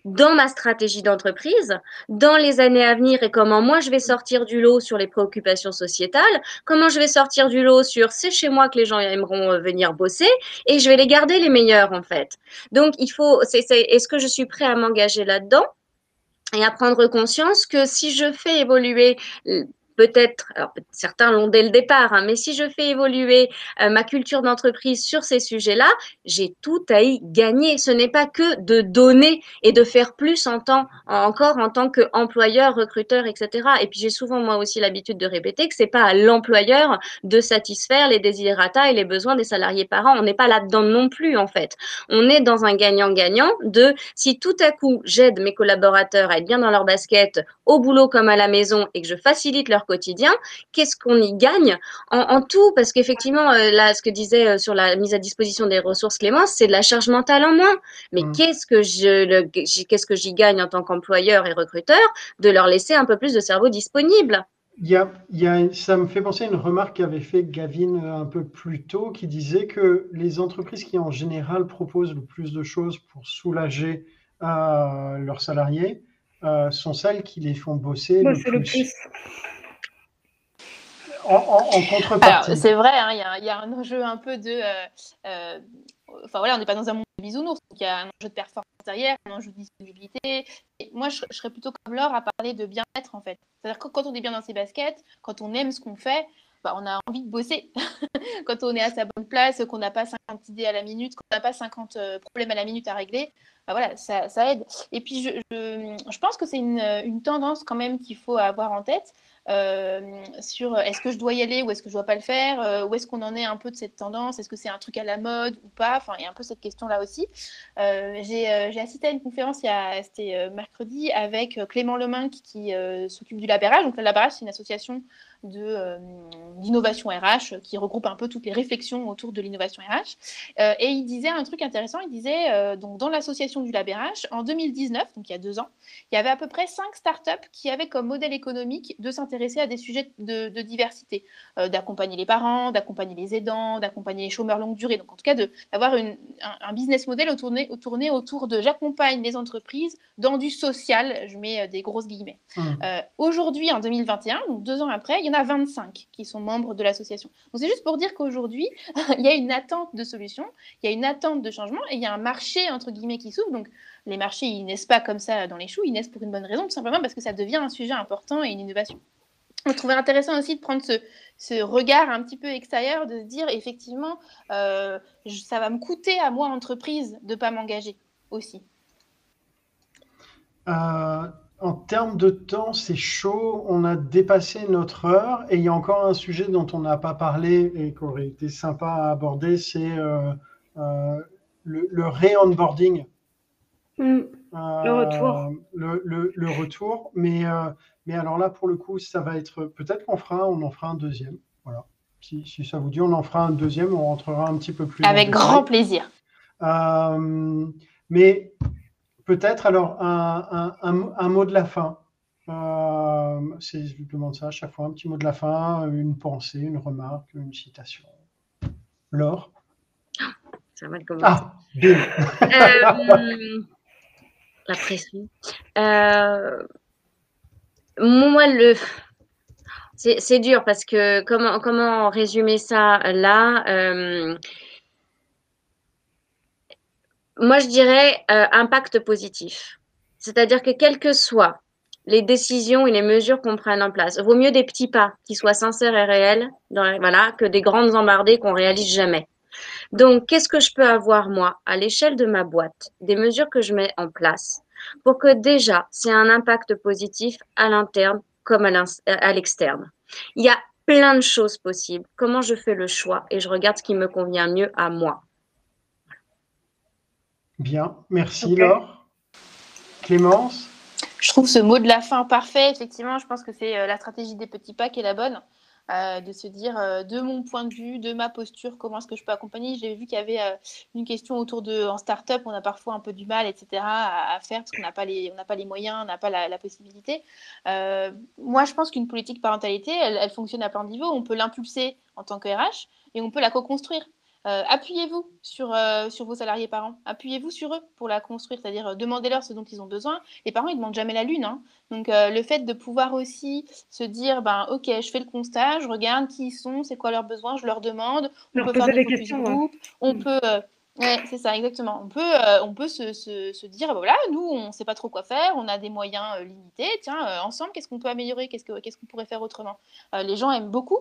dans ma stratégie d'entreprise, dans les années à venir et comment moi je vais sortir du lot sur les préoccupations sociétales, comment je vais sortir du lot sur c'est chez moi que les gens aimeront euh, venir bosser et je vais les garder les meilleurs en fait. Donc il faut, c'est, est-ce que je suis prêt à m'engager là-dedans et à prendre conscience que si je fais évoluer peut-être, certains l'ont dès le départ, hein, mais si je fais évoluer euh, ma culture d'entreprise sur ces sujets-là, j'ai tout à y gagner. Ce n'est pas que de donner et de faire plus encore en tant qu'employeur, recruteur, etc. Et puis j'ai souvent moi aussi l'habitude de répéter que c'est pas à l'employeur de satisfaire les desiderata et les besoins des salariés parents. On n'est pas là-dedans non plus en fait. On est dans un gagnant-gagnant de si tout à coup j'aide mes collaborateurs à être bien dans leur basket au boulot comme à la maison et que je facilite leur quotidien, qu'est-ce qu'on y gagne en, tout? Parce qu'effectivement, euh, là, ce que disait euh, sur la mise à disposition des ressources Clémence, c'est de la charge mentale en moins. Mais mmh. qu'est-ce que je, qu'est-ce que j'y gagne en tant qu'employeur et recruteur de leur laisser un peu plus de cerveau disponible? Il y, a, il y a, ça me fait penser à une remarque qu'avait fait Gavin euh, un peu plus tôt, qui disait que les entreprises qui en général proposent le plus de choses pour soulager leurs salariés sont celles qui les font bosser le, plus. le plus en, contrepartie. C'est vrai, hein, il y, a un enjeu un peu de. Euh, euh, enfin voilà, on n'est pas dans un monde de bisounours, il y a un enjeu de performance derrière, un enjeu de disponibilité. Moi, je, serais plutôt comme Laure à parler de bien-être en fait. C'est-à-dire que quand on est bien dans ses baskets, quand on aime ce qu'on fait, bah, on a envie de bosser. quand on est à sa bonne place, qu'on n'a pas 50 idées à la minute, qu'on n'a pas 50 euh, problèmes à la minute à régler, bah, voilà, ça, aide. Et puis, je, pense que c'est une, tendance quand même qu'il faut avoir en tête. Euh, sur est-ce que je dois y aller ou est-ce que je dois pas le faire? Euh, Où est-ce qu'on en est un peu de cette tendance? Est-ce que c'est un truc à la mode ou pas? Enfin, il y a un peu cette question-là aussi. Euh, j'ai assisté à une conférence, c'était mercredi, avec Clément Lemain qui, qui s'occupe du Labérage. Donc, le Labérage, c'est une association d'innovation RH qui regroupe un peu toutes les réflexions autour de l'innovation RH. et il disait un truc intéressant, il disait, donc dans l'association du Lab RH, en 2019, donc il y a deux ans, il y avait à peu près cinq startups qui avaient comme modèle économique de s'intéresser à des sujets de, diversité, d'accompagner les parents, d'accompagner les aidants, d'accompagner les chômeurs longue durée. Donc en tout cas, d'avoir un, un, business model tourné, tourné autour de j'accompagne les entreprises dans du social, je mets des grosses guillemets. Mmh. Aujourd'hui, en 2021, donc deux ans après, il y a 25 qui sont membres de l'association. Donc c'est juste pour dire qu'aujourd'hui, il y a une attente de solutions, il y a une attente de changement et il y a un marché, entre guillemets, qui s'ouvre. Donc les marchés, ils naissent pas comme ça dans les choux, ils naissent pour une bonne raison, tout simplement parce que ça devient un sujet important et une innovation. On trouvait intéressant aussi de prendre ce, regard un petit peu extérieur, de se dire effectivement, euh, ça va me coûter à moi, entreprise, de ne pas m'engager aussi. Euh, en termes de temps, c'est chaud. On a dépassé notre heure et il y a encore un sujet dont on n'a pas parlé et qui aurait été sympa à aborder, c'est euh, euh, le, le ré-onboarding. Mm. le retour. Le, retour. Mais, mais alors là, pour le coup, ça va être. Peut-être qu'on fera, on en fera un deuxième. Voilà. Si, si, ça vous dit, on en fera un deuxième. On rentrera un petit peu plus. Avec grand plaisir. mais Peut-être alors un, mot de la fin. Euh, je demande ça à chaque fois, un petit mot de la fin, une pensée, une remarque, une citation. Laure? Ça va commencer. Ah, bien. Euh, la pression. Euh, moi, le. C'est dur parce que comment, comment résumer ça là moi, je dirais euh, impact positif. C'est-à-dire que quelles que soient les décisions et les mesures qu'on prenne en place, vaut mieux des petits pas qui soient sincères et réels, que des grandes embardées qu'on réalise jamais. Donc, qu'est-ce que je peux avoir, moi, à l'échelle de ma boîte, des mesures que je mets en place pour que déjà, c'est un impact positif à l'interne comme à l'externe? Il y a plein de choses possibles. Comment je fais le choix et je regarde ce qui me convient mieux à moi? Bien, merci Laure. Clémence Je trouve ce mot de la fin parfait. Effectivement, je pense que c'est euh, la stratégie des petits pas qui est la bonne. Euh, de se dire euh, de mon point de vue, de ma posture, comment est-ce que je peux accompagner. J'ai vu qu'il y avait une question autour de en start-up, on a parfois un peu du mal, etc., à, faire parce qu'on n'a pas, les, pas les moyens, on n'a pas la, possibilité. moi, je pense qu'une politique parentalité, elle, elle, fonctionne à plein de niveaux. On peut l'impulser en tant que RH et on peut la co-construire. Euh, appuyez-vous sur, euh, sur vos salariés parents, appuyez-vous sur eux pour la construire, c'est-à-dire euh, demandez-leur ce dont ils ont besoin. Les parents, ils ne demandent jamais la lune. Hein. Donc, le fait de pouvoir aussi se dire, ben, OK, je fais le constat, je regarde qui ils sont, c'est quoi leurs besoins, je leur demande, on peut faire des questions, on mm. peut oui, c'est ça, exactement. On peut, euh, on peut se, dire, bah, voilà, nous, on ne sait pas trop quoi faire, on a des moyens euh, limités. Tiens, euh, ensemble, qu'est-ce qu'on peut améliorer? Qu'est-ce qu'on pourrait faire autrement? Les gens aiment beaucoup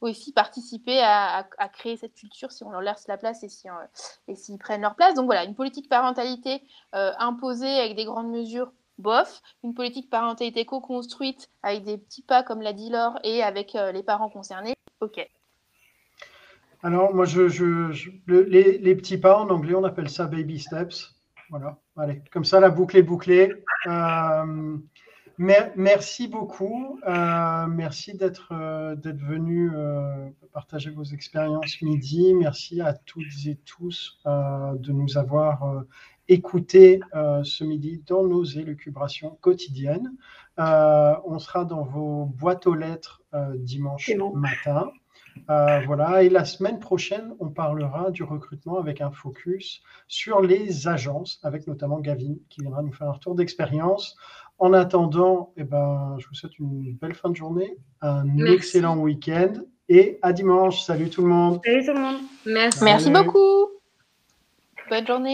aussi participer à, à, créer cette culture si on leur laisse la place et s'ils si, prennent leur place. Donc voilà, une politique parentalité imposée avec des grandes mesures, bof. Une politique parentalité co-construite avec des petits pas, comme l'a dit Laure, et avec les parents concernés, ok. Alors, moi, je, les, petits pas, en anglais, on appelle ça baby steps. Voilà, allez, comme ça, la boucle est bouclée. Euh, merci beaucoup. Euh, merci d'être euh, d'être venu partager vos expériences midi. Merci à toutes et tous de nous avoir écoutés ce midi dans nos élucubrations quotidiennes. on sera dans vos boîtes aux lettres dimanche matin. Euh, voilà, et la semaine prochaine, on parlera du recrutement avec un focus sur les agences, avec notamment Gavin qui viendra nous faire un retour d'expérience. En attendant, eh ben, je vous souhaite une belle fin de journée, un excellent week-end et à dimanche. Salut tout le monde. Salut tout le monde. Merci. Merci beaucoup. Bonne journée.